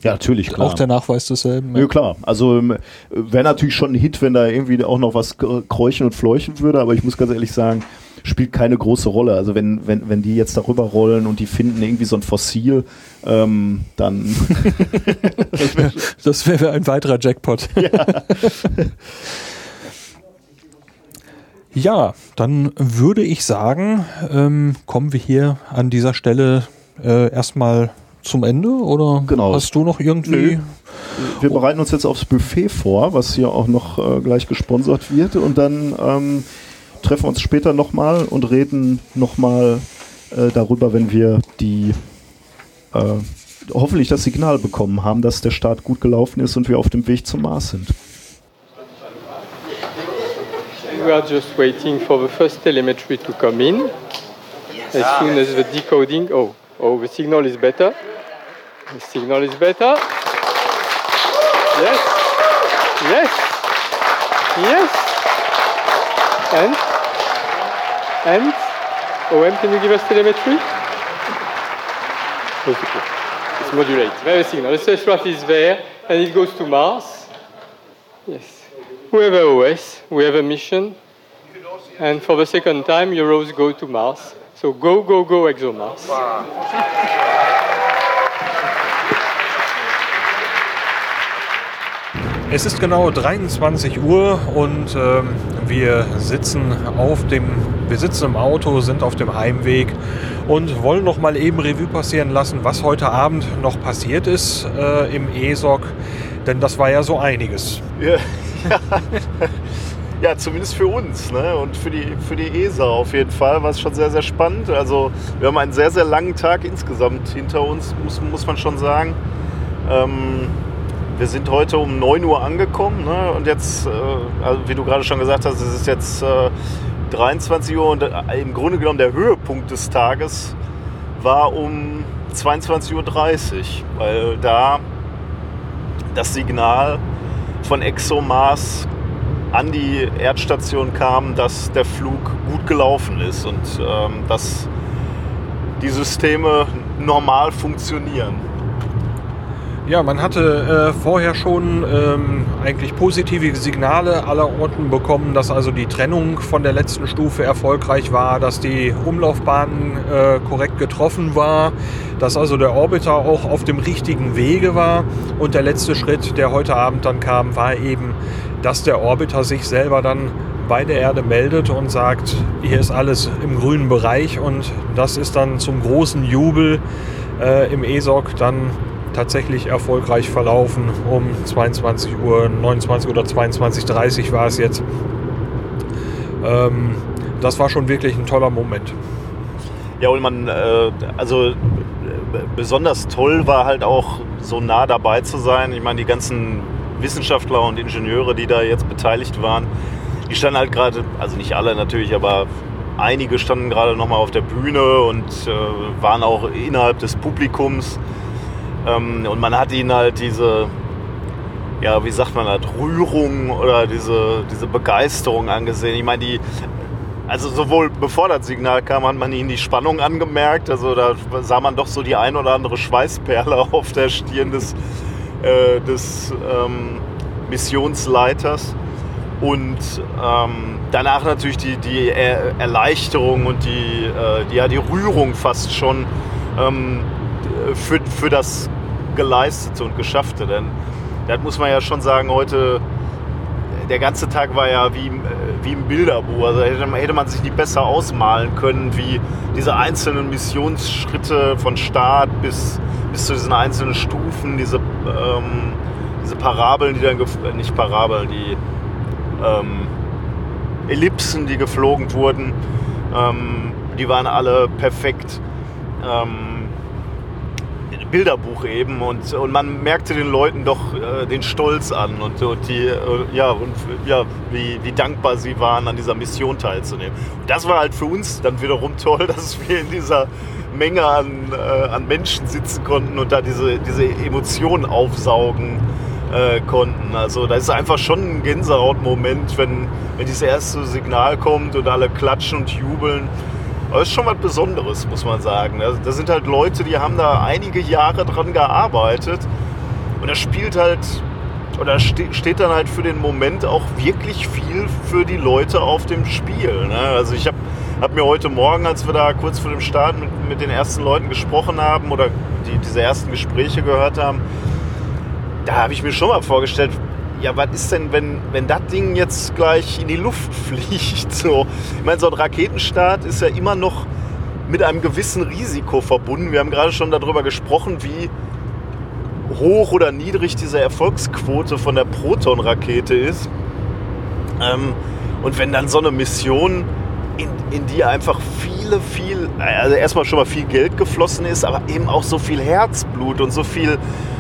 Ja, natürlich, klar. Auch der Nachweis desselben. Ja, ja klar. Also ähm, wäre natürlich schon ein Hit, wenn da irgendwie auch noch was kräuchen und fleuchen würde, aber ich muss ganz ehrlich sagen, spielt keine große Rolle. Also wenn, wenn, wenn die jetzt darüber rollen und die finden irgendwie so ein Fossil, ähm, dann das wäre ein weiterer Jackpot. Ja. ja, dann würde ich sagen, ähm, kommen wir hier an dieser Stelle äh, erstmal zum Ende oder genau. hast du noch irgendwie? Nö. Wir bereiten uns jetzt aufs Buffet vor, was hier auch noch äh, gleich gesponsert wird und dann ähm, treffen wir uns später nochmal und reden nochmal äh, darüber, wenn wir die äh, hoffentlich das Signal bekommen haben, dass der Start gut gelaufen ist und wir auf dem Weg zum Mars sind. We are just waiting for the first telemetry to come in. As soon as the decoding, oh, oh, the signal is better. The signal is better. Yes. Yes. Yes. And? And? OM, can you give us telemetry? It's modulate. Very signal. The spacecraft is there and it goes to Mars. Yes. We have a OS, we have a mission. And for the second time, Euros go to Mars. So go, go, go, ExoMars. Wow. Es ist genau 23 Uhr und ähm, wir sitzen auf dem, wir sitzen im Auto, sind auf dem Heimweg und wollen noch mal eben Revue passieren lassen, was heute Abend noch passiert ist äh, im ESOC, denn das war ja so einiges. Ja, ja. ja zumindest für uns ne? und für die, für die ESA auf jeden Fall war es schon sehr, sehr spannend. Also wir haben einen sehr, sehr langen Tag insgesamt hinter uns, muss, muss man schon sagen. Ähm, wir sind heute um 9 Uhr angekommen ne? und jetzt, äh, also wie du gerade schon gesagt hast, es ist jetzt äh, 23 Uhr und äh, im Grunde genommen der Höhepunkt des Tages war um 22.30 Uhr, weil da das Signal von ExoMars an die Erdstation kam, dass der Flug gut gelaufen ist und ähm, dass die Systeme normal funktionieren. Ja, man hatte äh, vorher schon ähm, eigentlich positive Signale aller Orten bekommen, dass also die Trennung von der letzten Stufe erfolgreich war, dass die Umlaufbahn äh, korrekt getroffen war, dass also der Orbiter auch auf dem richtigen Wege war. Und der letzte Schritt, der heute Abend dann kam, war eben, dass der Orbiter sich selber dann bei der Erde meldet und sagt, hier ist alles im grünen Bereich und das ist dann zum großen Jubel äh, im ESOC dann tatsächlich erfolgreich verlaufen. Um 22 Uhr, 29 oder 22.30 Uhr war es jetzt. Ähm, das war schon wirklich ein toller Moment. Ja, und man, äh, also besonders toll war halt auch so nah dabei zu sein. Ich meine, die ganzen Wissenschaftler und Ingenieure, die da jetzt beteiligt waren, die standen halt gerade, also nicht alle natürlich, aber einige standen gerade nochmal auf der Bühne und äh, waren auch innerhalb des Publikums. Ähm, und man hat ihnen halt diese, ja, wie sagt man das, Rührung oder diese, diese Begeisterung angesehen. Ich meine, die, also sowohl bevor das Signal kam, hat man ihnen die Spannung angemerkt. Also da sah man doch so die ein oder andere Schweißperle auf der Stirn des, äh, des ähm, Missionsleiters. Und ähm, danach natürlich die, die er Erleichterung und die, äh, die, ja, die Rührung fast schon ähm, für, für das Geleistete und Geschaffte. Denn das muss man ja schon sagen, heute, der ganze Tag war ja wie, wie im Bilderbuch. Also hätte, hätte man sich nicht besser ausmalen können, wie diese einzelnen Missionsschritte von Start bis, bis zu diesen einzelnen Stufen, diese, ähm, diese Parabeln, die dann, äh, nicht Parabeln, die ähm, Ellipsen, die geflogen wurden, ähm, die waren alle perfekt. Ähm, Bilderbuch eben und, und man merkte den Leuten doch äh, den Stolz an und, und die, äh, ja, und ja, wie, wie dankbar sie waren, an dieser Mission teilzunehmen. Und das war halt für uns dann wiederum toll, dass wir in dieser Menge an, äh, an Menschen sitzen konnten und da diese, diese Emotionen aufsaugen äh, konnten. Also da ist einfach schon ein Gänsehautmoment, wenn, wenn dieses erste Signal kommt und alle klatschen und jubeln. Aber ist schon was Besonderes, muss man sagen. Das sind halt Leute, die haben da einige Jahre dran gearbeitet. Und das spielt halt, oder steht dann halt für den Moment auch wirklich viel für die Leute auf dem Spiel. Ne? Also ich habe hab mir heute Morgen, als wir da kurz vor dem Start mit, mit den ersten Leuten gesprochen haben oder die, diese ersten Gespräche gehört haben, da habe ich mir schon mal vorgestellt, ja, was ist denn, wenn, wenn das Ding jetzt gleich in die Luft fliegt? So. Ich meine, so ein Raketenstart ist ja immer noch mit einem gewissen Risiko verbunden. Wir haben gerade schon darüber gesprochen, wie hoch oder niedrig diese Erfolgsquote von der Proton-Rakete ist. Ähm, und wenn dann so eine Mission, in, in die einfach viele, viel, also erstmal schon mal viel Geld geflossen ist, aber eben auch so viel Herzblut und so viel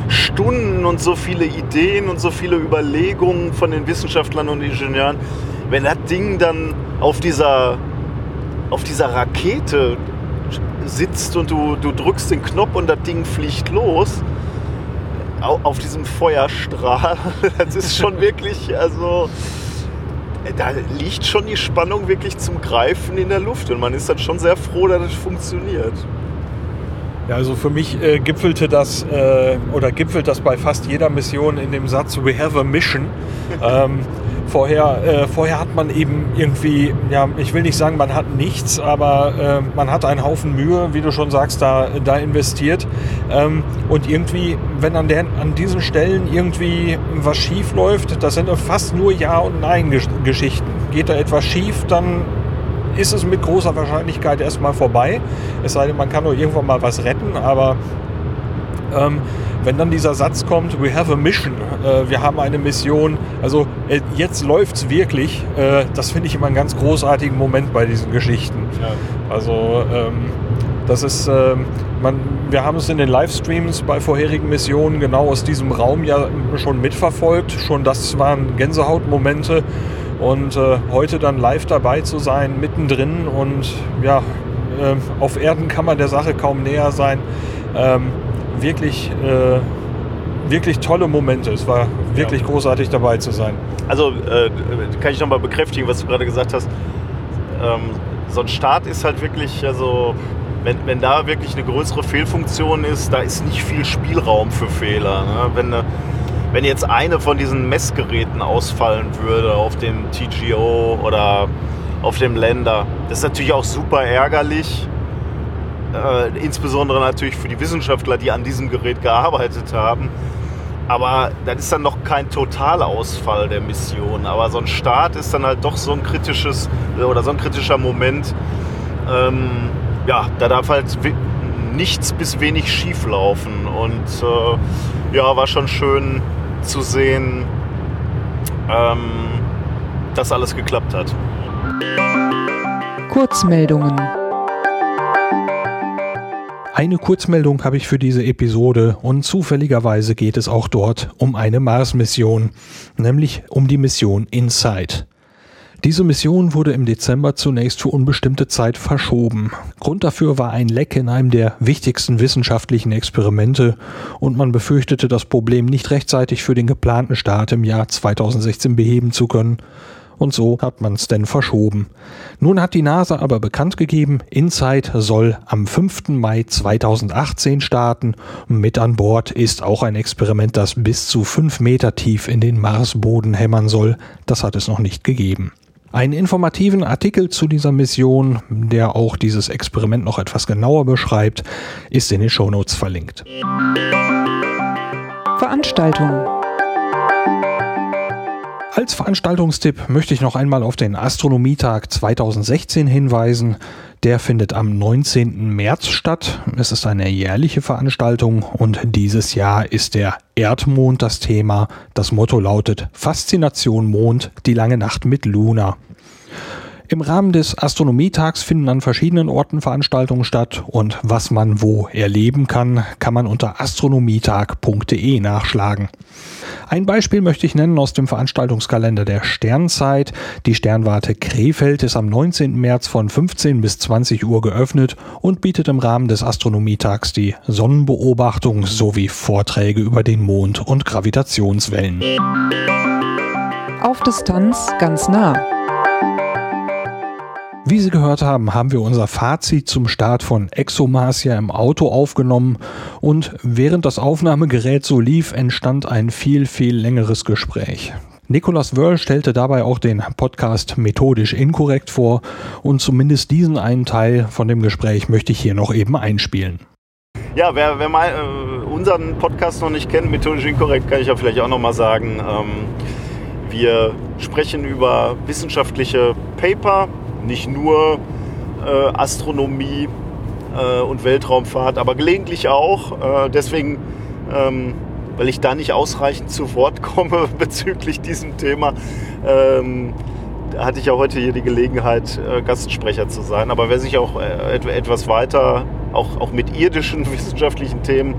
Stunden und so viele Ideen und so viele Überlegungen von den Wissenschaftlern und Ingenieuren, wenn das Ding dann auf dieser, auf dieser Rakete sitzt und du, du drückst den Knopf und das Ding fliegt los, auf diesem Feuerstrahl, das ist schon wirklich, also da liegt schon die Spannung wirklich zum Greifen in der Luft und man ist dann schon sehr froh, dass es funktioniert. Ja, also für mich äh, gipfelte das äh, oder gipfelt das bei fast jeder Mission in dem Satz We have a mission. ähm, vorher, äh, vorher hat man eben irgendwie, ja, ich will nicht sagen, man hat nichts, aber äh, man hat einen Haufen Mühe, wie du schon sagst, da, da investiert. Ähm, und irgendwie, wenn an, der, an diesen Stellen irgendwie was schief läuft, das sind fast nur Ja- und Nein-Geschichten. Geht da etwas schief, dann ist es mit großer Wahrscheinlichkeit erstmal vorbei. Es sei denn, man kann nur irgendwann mal was retten, aber ähm, wenn dann dieser Satz kommt, we have a mission, äh, wir haben eine Mission, also äh, jetzt läuft es wirklich, äh, das finde ich immer einen ganz großartigen Moment bei diesen Geschichten. Ja. Also ähm, das ist, ähm, man, wir haben es in den Livestreams bei vorherigen Missionen genau aus diesem Raum ja schon mitverfolgt, schon das waren Gänsehautmomente und äh, heute dann live dabei zu sein, mittendrin und ja, äh, auf Erden kann man der Sache kaum näher sein. Ähm, wirklich, äh, wirklich tolle Momente. Es war wirklich ja. großartig dabei zu sein. Also äh, kann ich nochmal bekräftigen, was du gerade gesagt hast. Ähm, so ein Start ist halt wirklich, also wenn, wenn da wirklich eine größere Fehlfunktion ist, da ist nicht viel Spielraum für Fehler. Ne? Wenn eine wenn jetzt eine von diesen Messgeräten ausfallen würde auf dem TGO oder auf dem Länder, das ist natürlich auch super ärgerlich. Äh, insbesondere natürlich für die Wissenschaftler, die an diesem Gerät gearbeitet haben. Aber das ist dann noch kein Totalausfall der Mission. Aber so ein Start ist dann halt doch so ein kritisches oder so ein kritischer Moment. Ähm, ja, da darf halt nichts bis wenig schief laufen. Und äh, ja, war schon schön, zu sehen, ähm, dass alles geklappt hat. Kurzmeldungen. Eine Kurzmeldung habe ich für diese Episode und zufälligerweise geht es auch dort um eine Mars-Mission, nämlich um die Mission InSight. Diese Mission wurde im Dezember zunächst für unbestimmte Zeit verschoben. Grund dafür war ein Leck in einem der wichtigsten wissenschaftlichen Experimente und man befürchtete das Problem nicht rechtzeitig für den geplanten Start im Jahr 2016 beheben zu können und so hat man es denn verschoben. Nun hat die NASA aber bekannt gegeben, InSight soll am 5. Mai 2018 starten. Mit an Bord ist auch ein Experiment, das bis zu 5 Meter tief in den Marsboden hämmern soll. Das hat es noch nicht gegeben. Einen informativen Artikel zu dieser Mission, der auch dieses Experiment noch etwas genauer beschreibt, ist in den Shownotes verlinkt. Veranstaltungen als Veranstaltungstipp möchte ich noch einmal auf den Astronomietag 2016 hinweisen. Der findet am 19. März statt. Es ist eine jährliche Veranstaltung und dieses Jahr ist der Erdmond das Thema. Das Motto lautet Faszination Mond, die lange Nacht mit Luna. Im Rahmen des Astronomietags finden an verschiedenen Orten Veranstaltungen statt und was man wo erleben kann, kann man unter astronomietag.de nachschlagen. Ein Beispiel möchte ich nennen aus dem Veranstaltungskalender der Sternzeit. Die Sternwarte Krefeld ist am 19. März von 15 bis 20 Uhr geöffnet und bietet im Rahmen des Astronomietags die Sonnenbeobachtung sowie Vorträge über den Mond und Gravitationswellen. Auf Distanz ganz nah. Wie Sie gehört haben, haben wir unser Fazit zum Start von ExoMars ja im Auto aufgenommen und während das Aufnahmegerät so lief, entstand ein viel, viel längeres Gespräch. Nicolas Wörl stellte dabei auch den Podcast methodisch inkorrekt vor und zumindest diesen einen Teil von dem Gespräch möchte ich hier noch eben einspielen. Ja, wer, wer mal äh, unseren Podcast noch nicht kennt, methodisch inkorrekt, kann ich ja vielleicht auch noch mal sagen. Ähm, wir sprechen über wissenschaftliche Paper, nicht nur äh, Astronomie äh, und Weltraumfahrt, aber gelegentlich auch. Äh, deswegen, ähm, weil ich da nicht ausreichend zu Wort komme bezüglich diesem Thema, ähm, hatte ich ja heute hier die Gelegenheit, äh, Gastsprecher zu sein. Aber wer sich auch äh, etwas weiter, auch, auch mit irdischen wissenschaftlichen Themen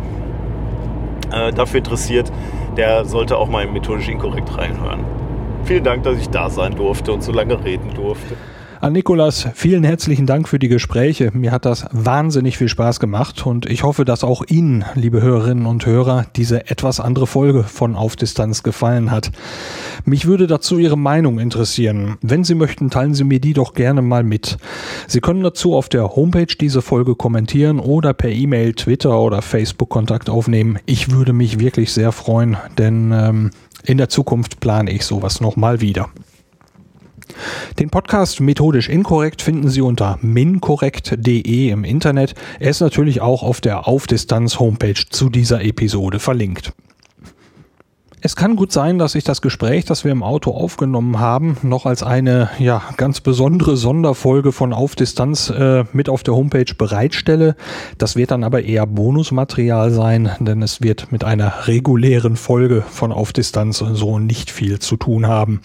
äh, dafür interessiert, der sollte auch mal in methodisch inkorrekt reinhören. Vielen Dank, dass ich da sein durfte und so lange reden durfte. An Nikolas, vielen herzlichen Dank für die Gespräche. Mir hat das wahnsinnig viel Spaß gemacht und ich hoffe, dass auch Ihnen, liebe Hörerinnen und Hörer, diese etwas andere Folge von Auf Distanz gefallen hat. Mich würde dazu Ihre Meinung interessieren. Wenn Sie möchten, teilen Sie mir die doch gerne mal mit. Sie können dazu auf der Homepage diese Folge kommentieren oder per E-Mail, Twitter oder Facebook Kontakt aufnehmen. Ich würde mich wirklich sehr freuen, denn ähm, in der Zukunft plane ich sowas nochmal wieder. Den Podcast Methodisch Inkorrekt finden Sie unter minkorrekt.de im Internet. Er ist natürlich auch auf der Aufdistanz Homepage zu dieser Episode verlinkt. Es kann gut sein, dass ich das Gespräch, das wir im Auto aufgenommen haben, noch als eine ja ganz besondere Sonderfolge von Auf Distanz äh, mit auf der Homepage bereitstelle. Das wird dann aber eher Bonusmaterial sein, denn es wird mit einer regulären Folge von Auf Distanz so nicht viel zu tun haben.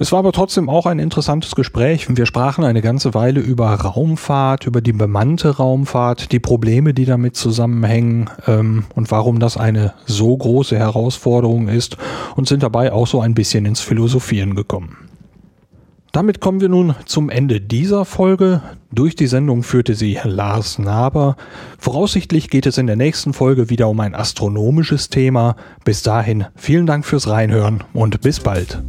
Es war aber trotzdem auch ein interessantes Gespräch. Wir sprachen eine ganze Weile über Raumfahrt, über die bemannte Raumfahrt, die Probleme, die damit zusammenhängen ähm, und warum das eine so große Herausforderung ist und sind dabei auch so ein bisschen ins Philosophieren gekommen. Damit kommen wir nun zum Ende dieser Folge. Durch die Sendung führte sie Lars Naber. Voraussichtlich geht es in der nächsten Folge wieder um ein astronomisches Thema. Bis dahin vielen Dank fürs Reinhören und bis bald.